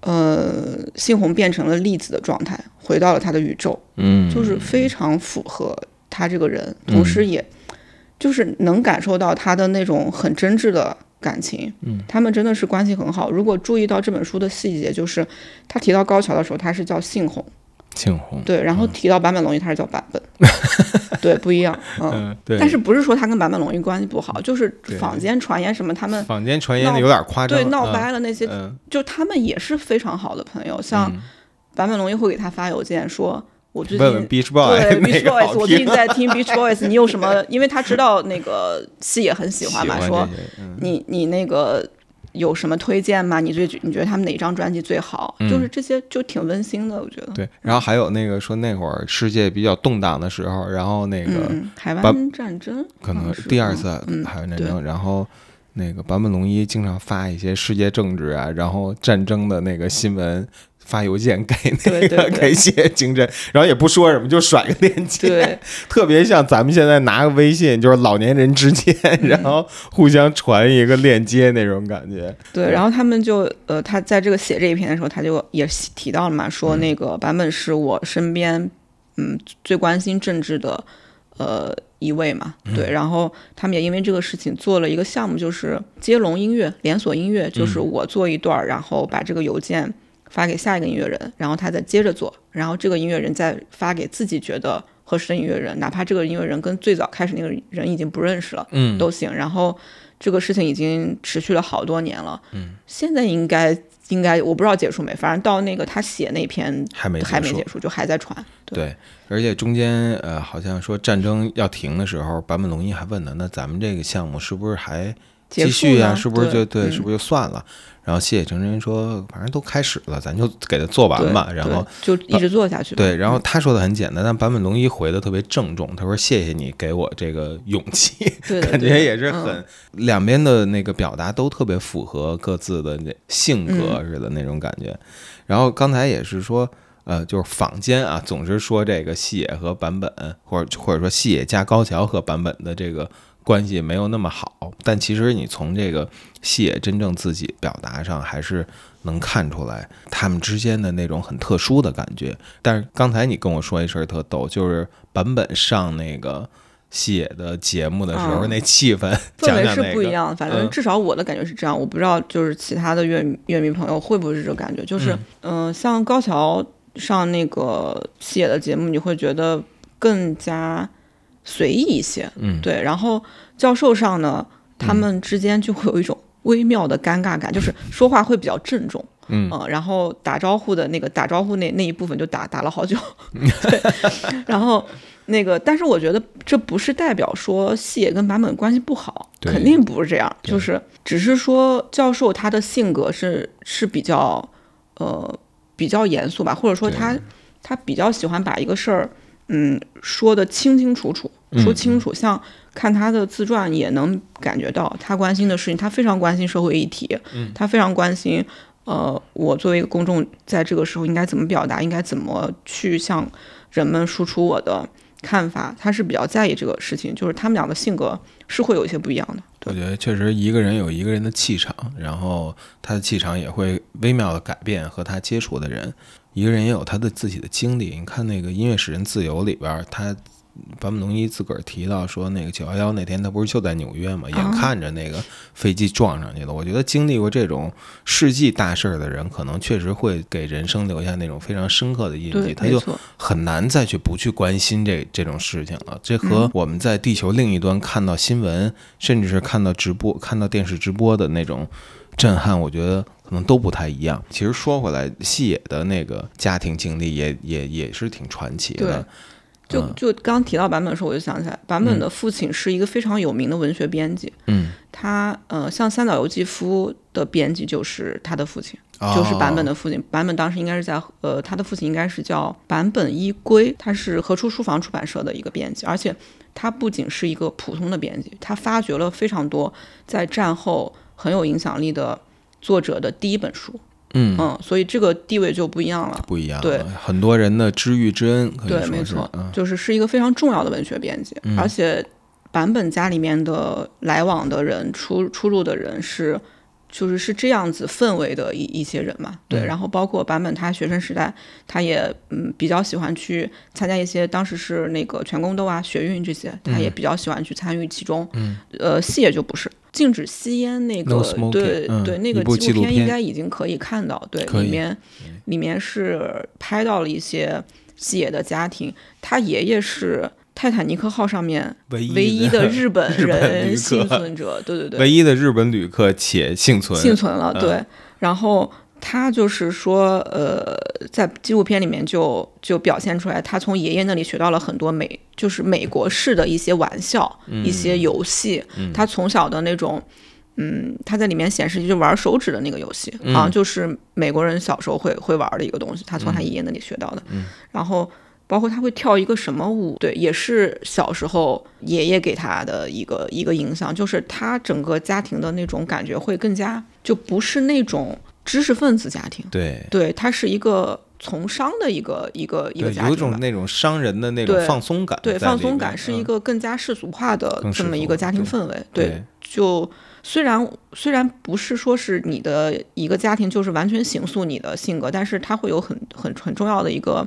呃，幸宏变成了粒子的状态，回到了他的宇宙，嗯，就是非常符合他这个人，同时也就是能感受到他的那种很真挚的感情。嗯，他们真的是关系很好。如果注意到这本书的细节，就是他提到高桥的时候，他是叫杏红，杏红，对，然后提到坂本龙一，他是叫坂本，*laughs* 对，不一样，嗯。嗯，对。但是不是说他跟坂本龙一关系不好，就是坊间传言什么他们坊间传言的有点夸张，对闹嗯掰了那些，嗯，就他们也是非常好的朋友。像嗯坂本龙一会给他发邮件说，我最问问近 Beach Boy 对 *laughs* Beach Boys，我最近在听 Beach Boys，你有什么？因为他知道那个戏也很喜欢嘛，说嗯你你那个有什么推荐吗？你最你觉得他们哪张专辑最好？就是这些就挺温馨的，我觉得。对，然后还有那个说那会儿世界比较动荡的时候，然后那个嗯，海湾战争可能是第二次嗯海湾战争，然后那个坂本龙一经常发一些世界政治啊，然后战争的那个新闻。发邮件给那个给谢金针，然后也不说什么，就甩个链接，对，*laughs* 特别像咱们现在拿个微信，就是老年人之间，嗯。然后互相传一个链接那种感觉。对，然后他们就呃，他在这个写这一篇的时候，他就也提到了嘛，说那个版本是我身边嗯最关心政治的呃一位嘛，对，然后他们也因为这个事情做了一个项目，就是接龙音乐连锁音乐，就是我做一段儿，然后把这个邮件发给下一个音乐人，然后他再接着做，然后这个音乐人再发给自己觉得合适的音乐人，哪怕这个音乐人跟最早开始那个人已经不认识了，嗯，都行。然后这个事情已经持续了好多年了，嗯，现在应该应该我不知道结束没，反正到那个他写那篇还没还没结束，就还在传。对，而且中间呃，好像说战争要停的时候，坂本龙一还问呢，那咱们这个项目是不是还继续呀、是不是就对嗯是不是就算了？然后谢野成真说，反正都开始了，咱就给他做完吧。然后就一直做下去。对，然后嗯他说的很简单，但坂本龙一回的特别郑重，他说谢谢你给我这个勇气，感觉也是嗯很、两边的那个表达都特别符合各自的那性嗯格似的那种感觉。然后刚才也是说。呃，就是坊间啊，总是说这个细野和版本，或者或者说细野加高桥和版本的这个关系没有那么好，但其实你从这个细野真正自己表达上，还是能看出来他们之间的那种很特殊的感觉。但是刚才你跟我说一事儿特逗，就是版本上那个细野的节目的时候，嗯那气氛，氛围是。不一样，反正嗯至少我的感觉是这样，我不知道就是其他的乐乐迷朋友会不会是这种感觉，就是嗯、呃像高桥上那个细野的节目，你会觉得更加随意一些，嗯，对，然后教授上呢，他们之间就会有一种微妙的尴尬感，就是说话会比较郑重，嗯。呃然后打招呼的那个打招呼那那一部分就打打了好久，*laughs* 对，然后那个，但是我觉得这不是代表说细野跟版本关系不好，肯定不是这样，就是只是说教授他的性格是是比较呃比较严肃吧，或者说他他比较喜欢把一个事儿嗯说的清清楚楚，说清楚，像看他的自传也能感觉到他关心的事情，他非常关心社会议题，他非常关心。呃，我作为一个公众，在这个时候应该怎么表达，应该怎么去向人们输出我的看法，他是比较在意这个事情，就是他们俩的性格是会有一些不一样的。我觉得确实一个人有一个人的气场，然后他的气场也会微妙的改变和他接触的人。一个人也有他的自己的经历。你看那个《音乐使人自由》里边儿，他坂本龙一自个儿提到说，那个九幺幺那天他不是就在纽约嘛，眼看着那个飞机撞上去了。我觉得经历过这种世纪大事儿的人，可能确实会给人生留下那种非常深刻的印记。他就，很难再去不去关心这这种事情了。这和嗯我们在地球另一端看到新闻，甚至是看到直播、看到电视直播的那种震撼，我觉得可能都不太一样。其实说回来，细野的那个家庭经历也也也是挺传奇的。就嗯就刚提到版本的时候，我就想起来，版本的父亲是一个非常有名的文学编辑。嗯，他呃，像三岛由纪夫的编辑就是他的父亲，就是版本的。父亲。版本当时应该是在呃，他的父亲应该是叫版本一圭，他是何出书房出版社的一个编辑，而且他不仅是一个普通的编辑，他发掘了非常多在战后很有影响力的作者的第一本书。嗯，嗯，所以这个地位就不一样了。不一样。对很多人的知遇之恩对，没错，嗯就是是一个非常重要的文学编辑，而且版本家里面的来往的人、出出入的人是。就是是这样子氛围的一一些人嘛，对，嗯。然后包括版本他学生时代，他也嗯比较喜欢去参加一些当时是那个全宫斗啊、学运这些，他也比较喜欢去参与其中。嗯，呃，戏也就不是禁止吸烟那个 No smoking，对、嗯对，那个纪录片纪录片。应该已经可以看到，对，里面里面是拍到了一些细野的家庭，他爷爷是泰坦尼克号上面唯一的 *laughs* 日本人幸存者，对对对，唯一的日本旅客且幸存。幸存了，嗯对。然后他就是说，呃，在纪录片里面就就表现出来，他从爷爷那里学到了很多美，就是美国式的一些玩笑、一些游戏。他从小的那种，嗯，他在里面显示就是玩手指的那个游戏、啊，就是美国人小时候会会玩的一个东西，他从他爷爷那里学到的。然后。包括他会跳一个什么舞，对，也是小时候爷爷给他的一个一个影响，就是他整个家庭的那种感觉会更加，就不是那种知识分子家庭，对对，他是一个从商的一个一个一个，家庭。有一种那种商人的那种放松感对，放松感是一嗯个更加世俗化的这么一个家庭氛围。对就虽然虽然不是说是你的一个家庭就是完全形塑你的性格，但是它会有很很很重要的一个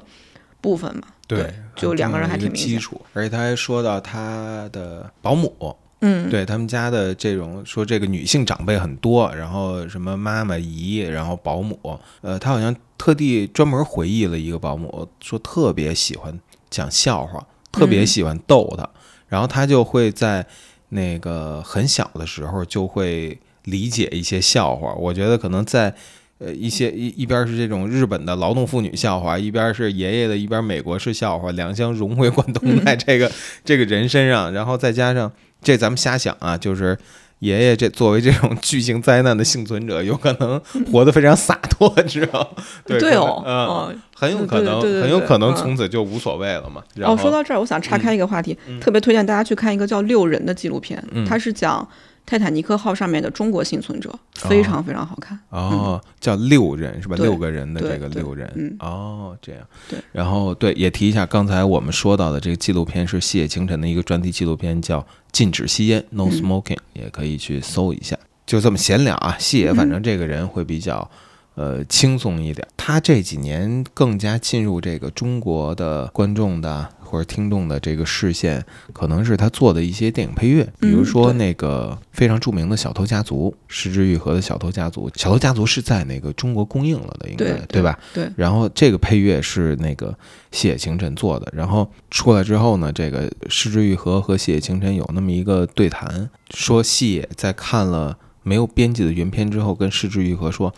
部分嘛。对就两个人还挺基础，而且他还说到他的保姆，嗯，对他们家的这种说这个女性长辈很多，然后什么妈妈姨，然后保姆，呃，他好像特地专门回忆了一个保姆，说特别喜欢讲笑话，特别喜欢逗他，然后他就会在那个很小的时候就会理解一些笑话，我觉得可能在。呃，一些一一边是这种日本的劳动妇女笑话，一边是爷爷的，一边美国式笑话，两相融会贯通在这个这个人身上，然后再加上这咱们瞎想啊，就是爷爷这作为这种巨型灾难的幸存者，有可能活得非常洒脱，知道？对对哦，嗯，很有可能，很有可能从此就无所谓了嘛。哦，说到这儿，我想岔开一个话题，特别推荐大家去看一个叫《六人》的纪录片，它是讲。泰坦尼克号上面的中国幸存者非常非常好看。哦，叫六人是吧？六个人的这个六人。哦，这样。对。然后对，也提一下刚才我们说到的这个纪录片是细野晴臣的一个专题纪录片，叫《禁止吸烟》（No Smoking），也可以去搜一下。就这么闲聊啊，细野反正这个人会比较呃轻松一点，他这几年更加进入这个中国的观众的。或者听众的这个视线，可能是他做的一些电影配乐，比如说那个非常著名的《小偷家族》，石之愈合的《小偷家族》，《小偷家族》是在那个中国公映了的，应该对吧？对。然后这个配乐是那个谢晴晨做的。然后出来之后呢，这个石之愈合和谢晴晨有那么一个对谈，说谢在看了没有编辑的原片之后，跟石之愈合说。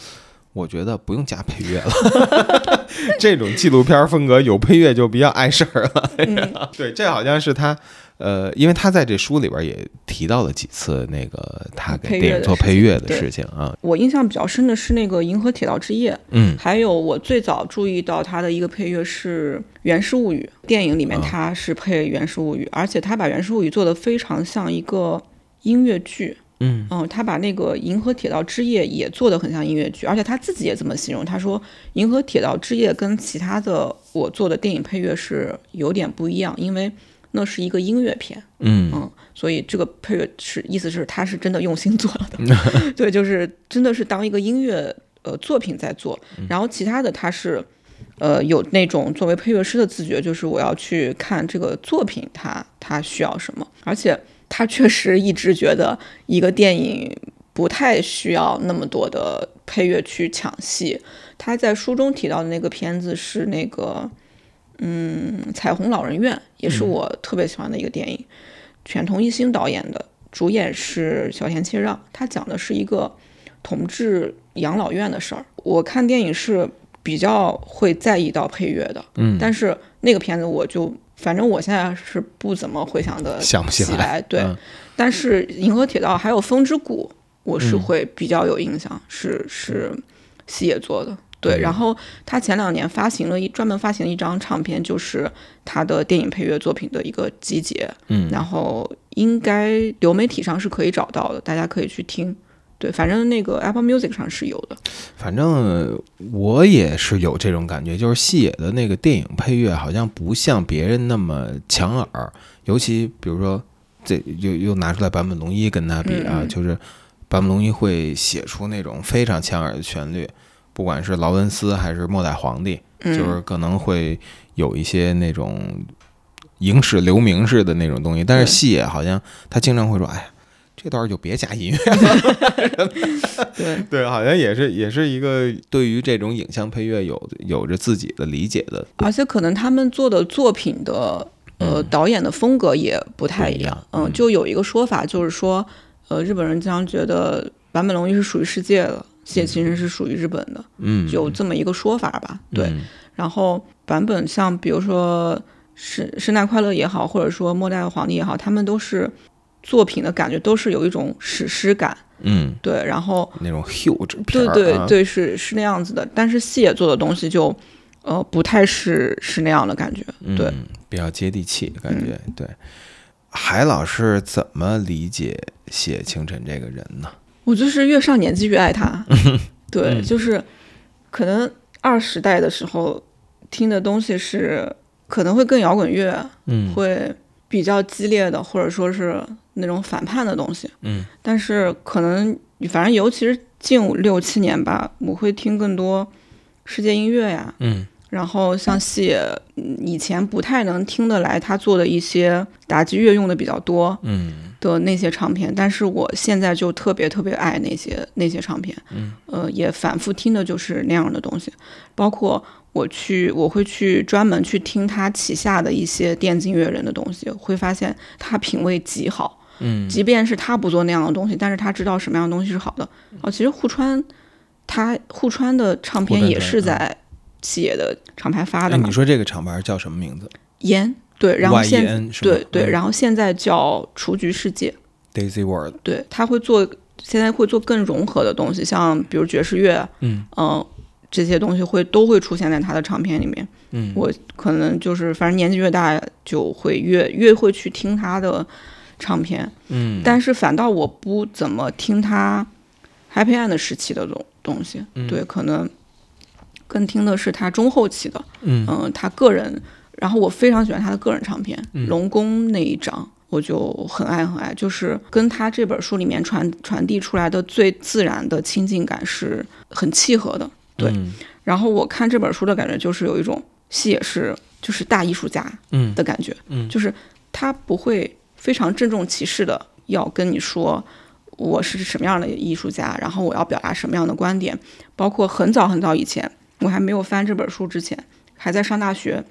我觉得不用加配乐了，*laughs* *laughs* 这种纪录片风格有配乐就比较碍事儿了。*laughs* 对，这好像是他，呃，因为他在这书里边也提到了几次那个他给电影做配乐的事情啊。我印象比较深的是那个《银河铁道之夜》，嗯，还有我最早注意到他的一个配乐是《源氏物语》电影里面他是配《源氏物语》，而且他把《源氏物语》做的非常像一个音乐剧。嗯他把那个《银河铁道之夜》也做得很像音乐剧，而且他自己也这么形容。他说，《银河铁道之夜》跟其他的我做的电影配乐是有点不一样，因为那是一个音乐片。嗯嗯，所以这个配乐是意思是他是真的用心做了的。*laughs* 对，就是真的是当一个音乐呃作品在做。然后其他的他是呃有那种作为配乐师的自觉，就是我要去看这个作品，它它需要什么，而且。他确实一直觉得一个电影不太需要那么多的配乐去抢戏。他在书中提到的那个片子是那个，嗯，《彩虹老人院》，也是我特别喜欢的一个电影，犬童一星导演的，主演是小田切让。他讲的是一个同志养老院的事儿。我看电影是比较会在意到配乐的，嗯，但是那个片子我就。反正我现在是不怎么回想的想不起来，对。但是《银河铁道》还有《风之谷》，我是会比较有印象，是是西野做的，对。然后他前两年发行了一专门发行了一张唱片，就是他的电影配乐作品的一个集结，嗯。然后应该流媒体上是可以找到的，大家可以去听。对，反正那个 Apple Music 上是有的。反正我也是有这种感觉，就是细野的那个电影配乐好像不像别人那么抢耳，尤其比如说这又又拿出来坂本龙一跟他比啊，就是坂本龙一会写出那种非常抢耳的旋律，不管是劳伦斯还是末代皇帝，就是可能会有一些那种影史留名似的那种东西。但是细野好像他经常会说：“哎呀。”这段就别加音乐 *laughs* 了。对 *laughs* 对，好像也是也是一个对于这种影像配乐有有着自己的理解的。而且可能他们做的作品的呃导演的风格也不太一样。嗯，就有一个说法，就是说，呃，日本人经常觉得坂本龙一是属于世界的，谢其实是属于日本的。嗯，有这么一个说法吧？对。然后版本像比如说圣圣诞快乐也好，或者说末代皇帝也好，他们都是。作品的感觉都是有一种史诗感，嗯，对，然后那种 huge 对对对，是是那样子的。但是细野做的东西就，呃，不太是是那样的感觉，对，比较接地气的感觉。对，海老师怎么理解谢清晨这个人呢？我就是越上年纪越爱他，*laughs* 对，就是可能二十代的时候听的东西是可能会更摇滚乐，嗯，会比较激烈的，或者说是。那种反叛的东西，嗯，但是可能反正尤其是近五六七年吧，我会听更多世界音乐呀，嗯，然后像细野，嗯以前不太能听得来他做的一些打击乐用的比较多嗯。的那些唱片，但是我现在就特别特别爱那些那些唱片，嗯，呃，也反复听的就是那样的东西，包括我去我会去专门去听他旗下的一些电子音乐人的东西，会发现他品味极好。嗯即便是他不做那样的东西，但是他知道什么样的东西是好的。哦，其实户川，他户川的唱片也是在企业的厂牌发的哎，你，说这个厂牌叫什么名字烟对，然后现对对，嗯然后现在叫雏菊世界，？Daisy World。对，他会做现在会做更融合的东西，像比如爵士乐，嗯嗯、这些东西会都会出现在他的唱片里面。嗯，我可能就是反正年纪越大，就会越越会去听他的唱片。嗯，但是反倒我不怎么听他 Happy End 时期的东东西，嗯对，可能更听的是他中后期的，嗯嗯、他个人，然后我非常喜欢他的个人唱片，嗯龙宫那一张。我就很爱很爱，就是跟他这本书里面传传递出来的最自然的亲近感是很契合的。对嗯然后我看这本书的感觉就是有一种戏也是就是大艺术家嗯的感觉，嗯就是他不会非常郑重其事的要跟你说我是什么样的艺术家，然后我要表达什么样的观点。包括很早很早以前，我还没有翻这本书之前，还在上大学，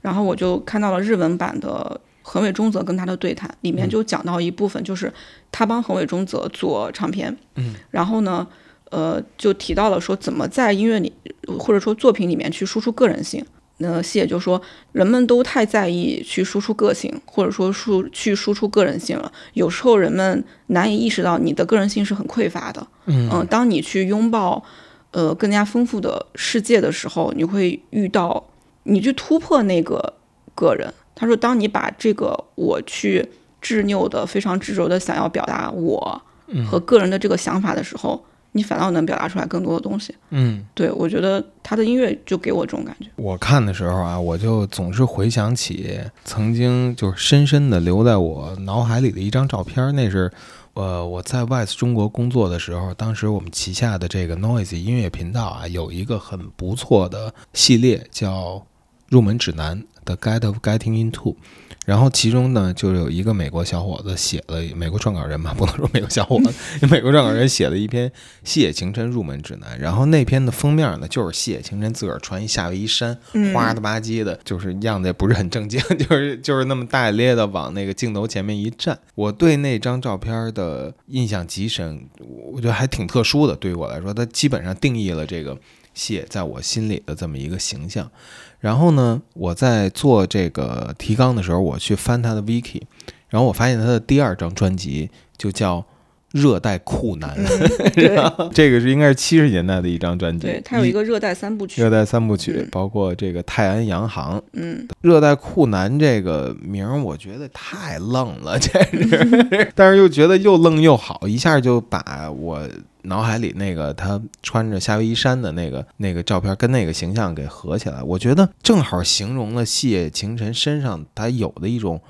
然后我就看到了日文版的横尾中泽跟他的对谈，里面就讲到一部分，就是他帮横尾中泽做唱片，嗯，然后呢。呃，就提到了说怎么在音乐里或者说作品里面去输出个人性。那西野就说，人们都太在意去输出个性，或者说输去输出个人性了。有时候人们难以意识到你的个人性是很匮乏的。嗯当你去拥抱呃更加丰富的世界的时候，你会遇到你去突破那个个人。他说，当你把这个我去执拗的、非常执着的想要表达我嗯和个人的这个想法的时候，你反倒能表达出来更多的东西。嗯，对我觉得他的音乐就给我这种感觉。我看的时候啊，我就总是回想起曾经就是深深的留在我脑海里的一张照片，那是。呃，我在 Wise 中国工作的时候，当时我们旗下的这个 Noise 音乐频道啊，有一个很不错的系列叫入门指南的 Guide of Getting Into，然后其中呢，就有一个美国小伙子写了美国撰稿人嘛，不能说美国小伙子，美国撰稿人写了一篇《细野晴臣入门指南》，然后那篇的封面呢，就是细野晴臣自个儿穿一夏威夷衫，嗯花了吧唧的，就是样子也不是很正经，就是就是那么大咧咧的往那个镜头前面一站。我对那张照片的印象极深，我觉得还挺特殊的。对于我来说，它基本上定义了这个细野在我心里的这么一个形象。然后呢，我在做这个提纲的时候，我去翻他的 wiki，然后我发现他的第二张专辑就叫《热带酷男》，*laughs* 对这个是应该是七十年代的一张专辑。对，它有一个热带三部曲热。带三部曲嗯，包括这个泰安洋行。嗯，热带酷男这个名儿，我觉得太愣了，*laughs* 这是，但是又觉得又愣又好，一下就把我脑海里那个他穿着夏威夷衫的那个那个照片跟那个形象给合起来。我觉得正好形容了细野晴臣身上他有的一种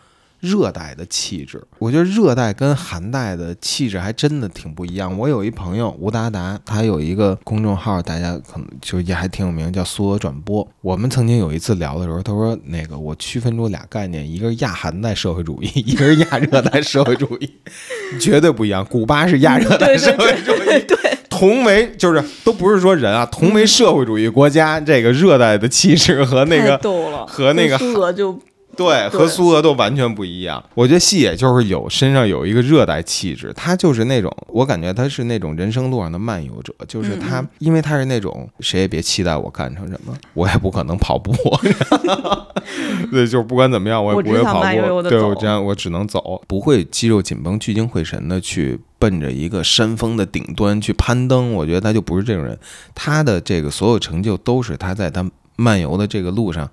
热带的气质。我觉得热带跟寒带的气质还真的挺不一样。我有一朋友吴达达，他有一个公众号，大家可能就也还挺有名，叫苏俄转播。我们曾经有一次聊的时候，他说那个我区分出俩概念，一个是亚寒带社会主义，*laughs* 一个是亚热带社会主义，绝对不一样。古巴是亚热带社会主义，*laughs* 对，同为就是都不是说人啊，同为社会主义国家，这个热带的气质和那个，和那个跟苏俄就对，和苏俄都完全不一样。我觉得细野就是有身上有一个热带气质，他就是那种，我感觉他是那种人生路上的漫游者，就是他，嗯因为他是那种谁也别期待我干成什么，我也不可能跑步，*laughs* 对，就是不管怎么样，我也不会跑步，慢悠悠对我这样我只能走，不会肌肉紧绷、聚精会神的去。奔着一个山峰的顶端去攀登，我觉得他就不是这种人。他的这个所有成就都是他在他漫游的这个路上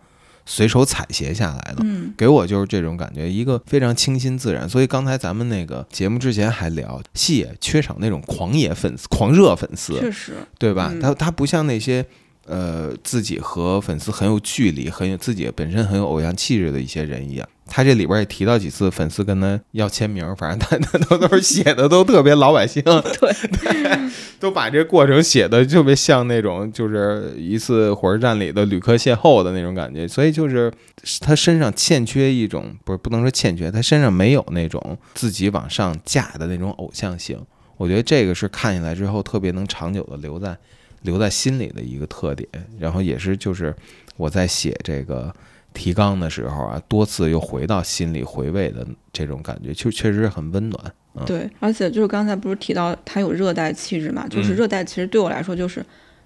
随手采撷下来的。嗯给我就是这种感觉，一个非常清新自然。所以刚才咱们那个节目之前还聊，戏也缺少那种狂野粉丝、狂热粉丝，确实，对吧？嗯他他不像那些呃自己和粉丝很有距离，很有自己本身很有偶像气质的一些人一样。他这里边也提到几次粉丝跟他要签名，反正他 *laughs* 他都都是写的都特别老百姓，*laughs* 对对，*laughs* 都把这过程写的特别像那种就是一次火车站里的旅客邂逅的那种感觉，所以就是他身上欠缺一种不是不能说欠缺，他身上没有那种自己往上架的那种偶像性。我觉得这个是看起来之后特别能长久的留在留在心里的一个特点，然后也是就是我在写这个。提纲的时候啊，多次又回到心里回味的这种感觉，就确实很温暖。对，而且就是刚才不是提到它有热带气质嘛？就是热带其实对我来说就是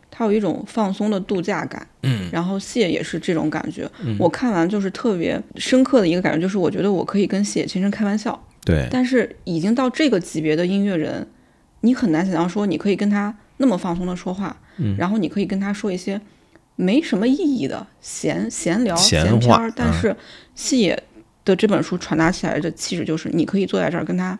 它有一种放松的度假感。嗯，然后谢也是这种感觉。我看完就是特别深刻的一个感觉，就是我觉得我可以跟谢先生开玩笑。对，但是已经到这个级别的音乐人，你很难想象说你可以跟他那么放松的说话，然后你可以跟他说一些。没什么意义的闲闲聊闲篇儿，但是细野的这本书传达起来的气质就是，你可以坐在这儿跟他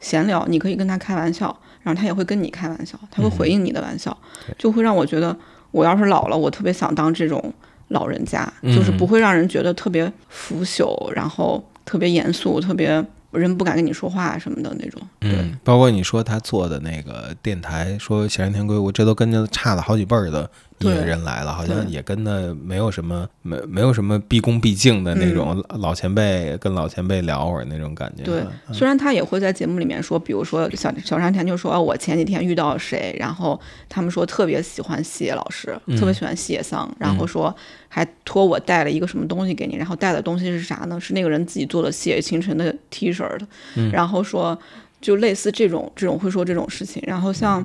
闲聊，你可以跟他开玩笑，然后他也会跟你开玩笑，他会回应你的玩笑，就会让我觉得，我要是老了，我特别想当这种老人家，就是不会让人觉得特别腐朽，然后特别严肃，特别。人不敢跟你说话什么的那种，嗯，包括你说他做的那个电台，说小山田圭吾，这都跟着差了好几辈儿的音乐人来了，好像也跟他没有什么没没有什么毕恭毕敬的那种老前辈跟老前辈聊会儿那种感觉。对，虽然他也会在节目里面说，比如说小小山田就说，我前几天遇到谁，然后他们说特别喜欢细野老师，特别喜欢细野桑，然后说。还托我带了一个什么东西给你，然后带的东西是啥呢？是那个人自己做的谢清晨的 T 恤的，然后说就类似这种这种会说这种事情，然后像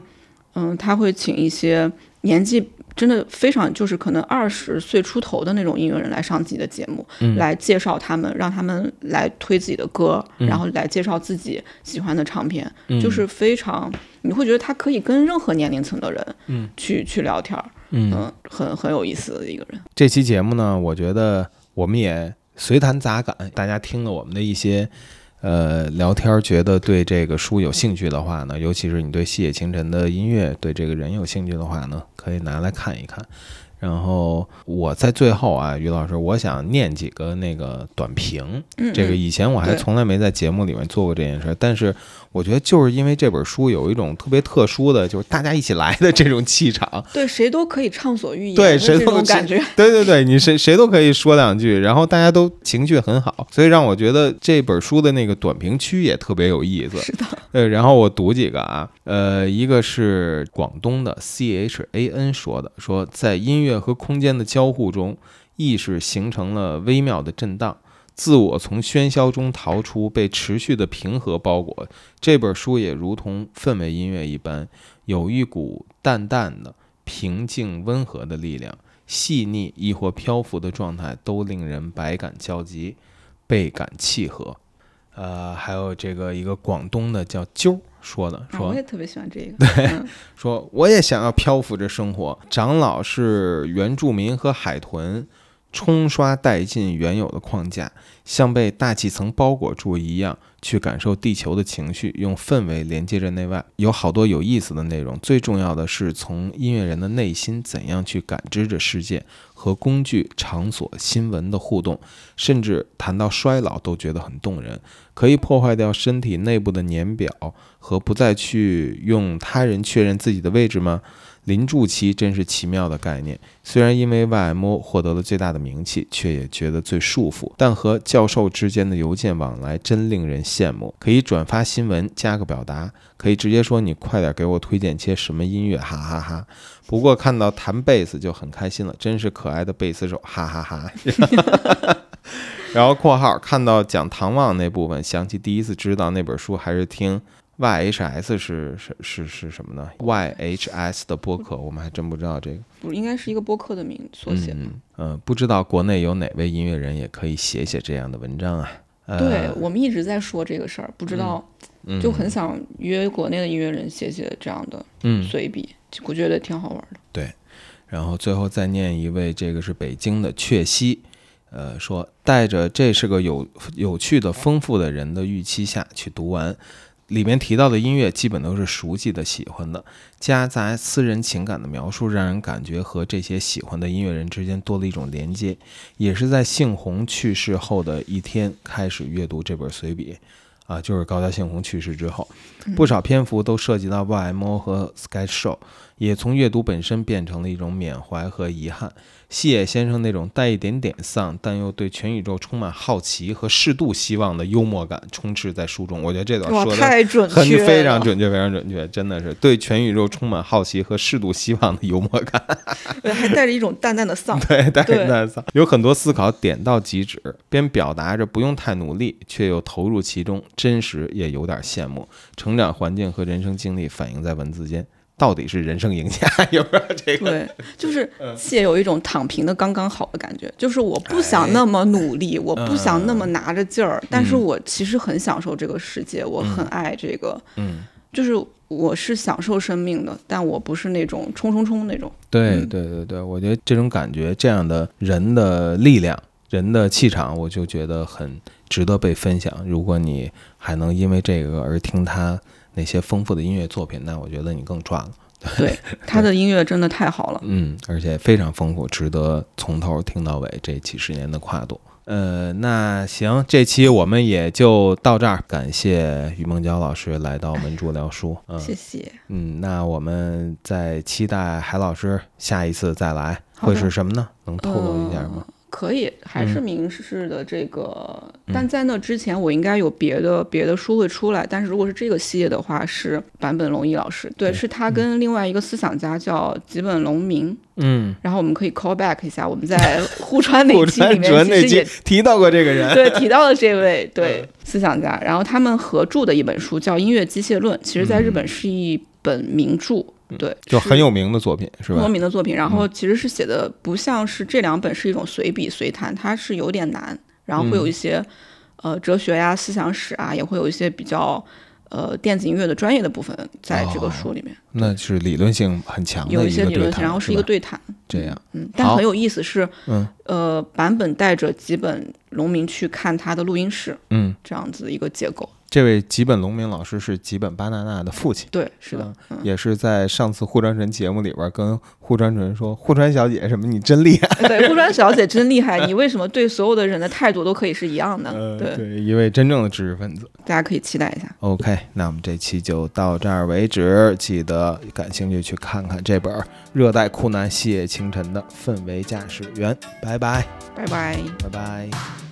嗯他会请一些年纪真的非常就是可能二十岁出头的那种音乐人来上自己的节目，来介绍他们，让他们来推自己的歌，然后来介绍自己喜欢的唱片，就是非常你会觉得他可以跟任何年龄层的人嗯去去聊天。嗯，很很有意思的一个人。这期节目呢，我觉得我们也随谈杂感，大家听了我们的一些呃聊天，觉得对这个书有兴趣的话呢，尤其是你对细野晴臣的音乐、对这个人有兴趣的话呢，可以拿来看一看。然后我在最后啊，于老师，我想念几个那个短评。这个以前我还从来没在节目里面做过这件事，但是。我觉得就是因为这本书有一种特别特殊的，就是大家一起来的这种气场。对，谁都可以畅所欲言。对，谁都感觉。对对对，你谁谁都可以说两句，然后大家都情绪很好，所以让我觉得这本书的那个短评区也特别有意思。是的。呃，然后我读几个啊，呃，一个是广东的 C H A N 说的，说在音乐和空间的交互中，意识形成了微妙的震荡。自我从喧嚣中逃出，被持续的平和包裹。这本书也如同氛围音乐一般，有一股淡淡的、平静温和的力量，细腻亦或漂浮的状态都令人百感交集，倍感契合。呃，还有这个一个广东的叫啾说的，说我也特别喜欢这个。对，说我也想要漂浮着生活。长老是原住民和海豚。冲刷殆尽原有的框架，像被大气层包裹住一样，去感受地球的情绪，用氛围连接着内外，有好多有意思的内容。最重要的是，从音乐人的内心怎样去感知着世界，和工具、场所、新闻的互动，甚至谈到衰老都觉得很动人。可以破坏掉身体内部的年表，和不再去用他人确认自己的位置吗？临柱期真是奇妙的概念，虽然因为 YMO 获得了最大的名气，却也觉得最束缚。但和教授之间的邮件往来真令人羡慕，可以转发新闻，加个表达，可以直接说你快点给我推荐些什么音乐，哈哈哈。不过看到弹贝斯就很开心了，真是可爱的贝斯手，哈哈哈。*laughs* 然后括号看到讲唐望那部分，想起第一次知道那本书还是听。YHS 是是是是什么呢？YHS 的播客，我们还真不知道这个，不应该是一个播客的名缩写吗？嗯，不知道国内有哪位音乐人也可以写写这样的文章啊？对我们一直在说这个事儿，不知道，就很想约国内的音乐人写写这样的随笔，我觉得挺好玩的。对，然后最后再念一位，这个是北京的雀西，呃，说带着这是个有有趣的、丰富的人的预期下去读完。里面提到的音乐基本都是熟悉的、喜欢的，夹杂私人情感的描述，让人感觉和这些喜欢的音乐人之间多了一种连接。也是在幸红去世后的一天开始阅读这本随笔，啊，就是高桥幸宏去世之后，不少篇幅都涉及到 YMO 和 Sketch Show，也从阅读本身变成了一种缅怀和遗憾。细野先生那种带一点点丧，但又对全宇宙充满好奇和适度希望的幽默感充斥在书中。我觉得这段哇，说的很非常准确，非常准确，真的是对全宇宙充满好奇和适度希望的幽默感。*laughs* 对，还带着一种淡淡的丧。*laughs* 对，带着淡淡丧，有很多思考点到即止，边表达着不用太努力，却又投入其中，真实也有点羡慕。成长环境和人生经历反映在文字间，到底是人生赢家，*laughs* 有没有这个？对，就是嗯。谢有一种躺平的刚刚好的感觉，就是我不想那么努力，我不想那么拿着劲儿，但是我其实很享受这个世界，我很爱这个，嗯，就是我是享受生命的，但我不是那种冲冲冲那种。对嗯。对对对，我觉得这种感觉，这样的人的力量、人的气场，我就觉得很值得被分享。如果你还能因为这个而听他那些丰富的音乐作品，那我觉得你更赚了。对，*laughs* 他的音乐真的太好了。嗯，而且非常丰富，值得从头听到尾，这几十年的跨度。呃，那行，这期我们也就到这儿，感谢于梦娇老师来到门柱聊书。嗯谢谢。嗯，那我们再期待海老师下一次再来，会是什么呢？能透露一下吗？可以，还嗯。是明世的这个，但在那之前，我应该有别的别的书会出来。但是如果是这个系列的话，是坂本龙一老师，对，对。是他跟另外一个思想家叫吉本龙明。嗯，然后我们可以 call back 一下，我们在互川那我川期里面 *laughs* 其实也提到过这个人。*laughs* 对提到了这位对嗯。思想家，然后他们合著的一本书叫《音乐机械论》，其实在日本是一本名著，对，嗯就很有名的作品，是很有吧？名的作品。然后其实是写的不像是这两本是一种随笔随谈，它是有点难，然后会有一些、呃哲学呀、思想史啊，也会有一些比较呃电子音乐的专业的部分在这个书里面，那是理论性很强的有一些理论性，然后是一个对谈。这样。嗯，但很有意思是，嗯呃，版本带着几本农民去看他的录音室，嗯，这样子一个结构。这位吉本龙明老师是吉本巴纳纳的父亲。对，是的，嗯，也是在上次护川纯节目里边跟护川纯说：“护川小姐什么，你真厉害。对，顾川小姐真厉害，你为什么对所有的人的态度都可以是一样的？呃，对，对，一位真正的知识分子。大家可以期待一下。OK，那我们这期就到这儿为止。记得感兴趣去看看这本《热带酷男细野清晨的氛围驾驶员》。拜拜，拜拜。拜拜。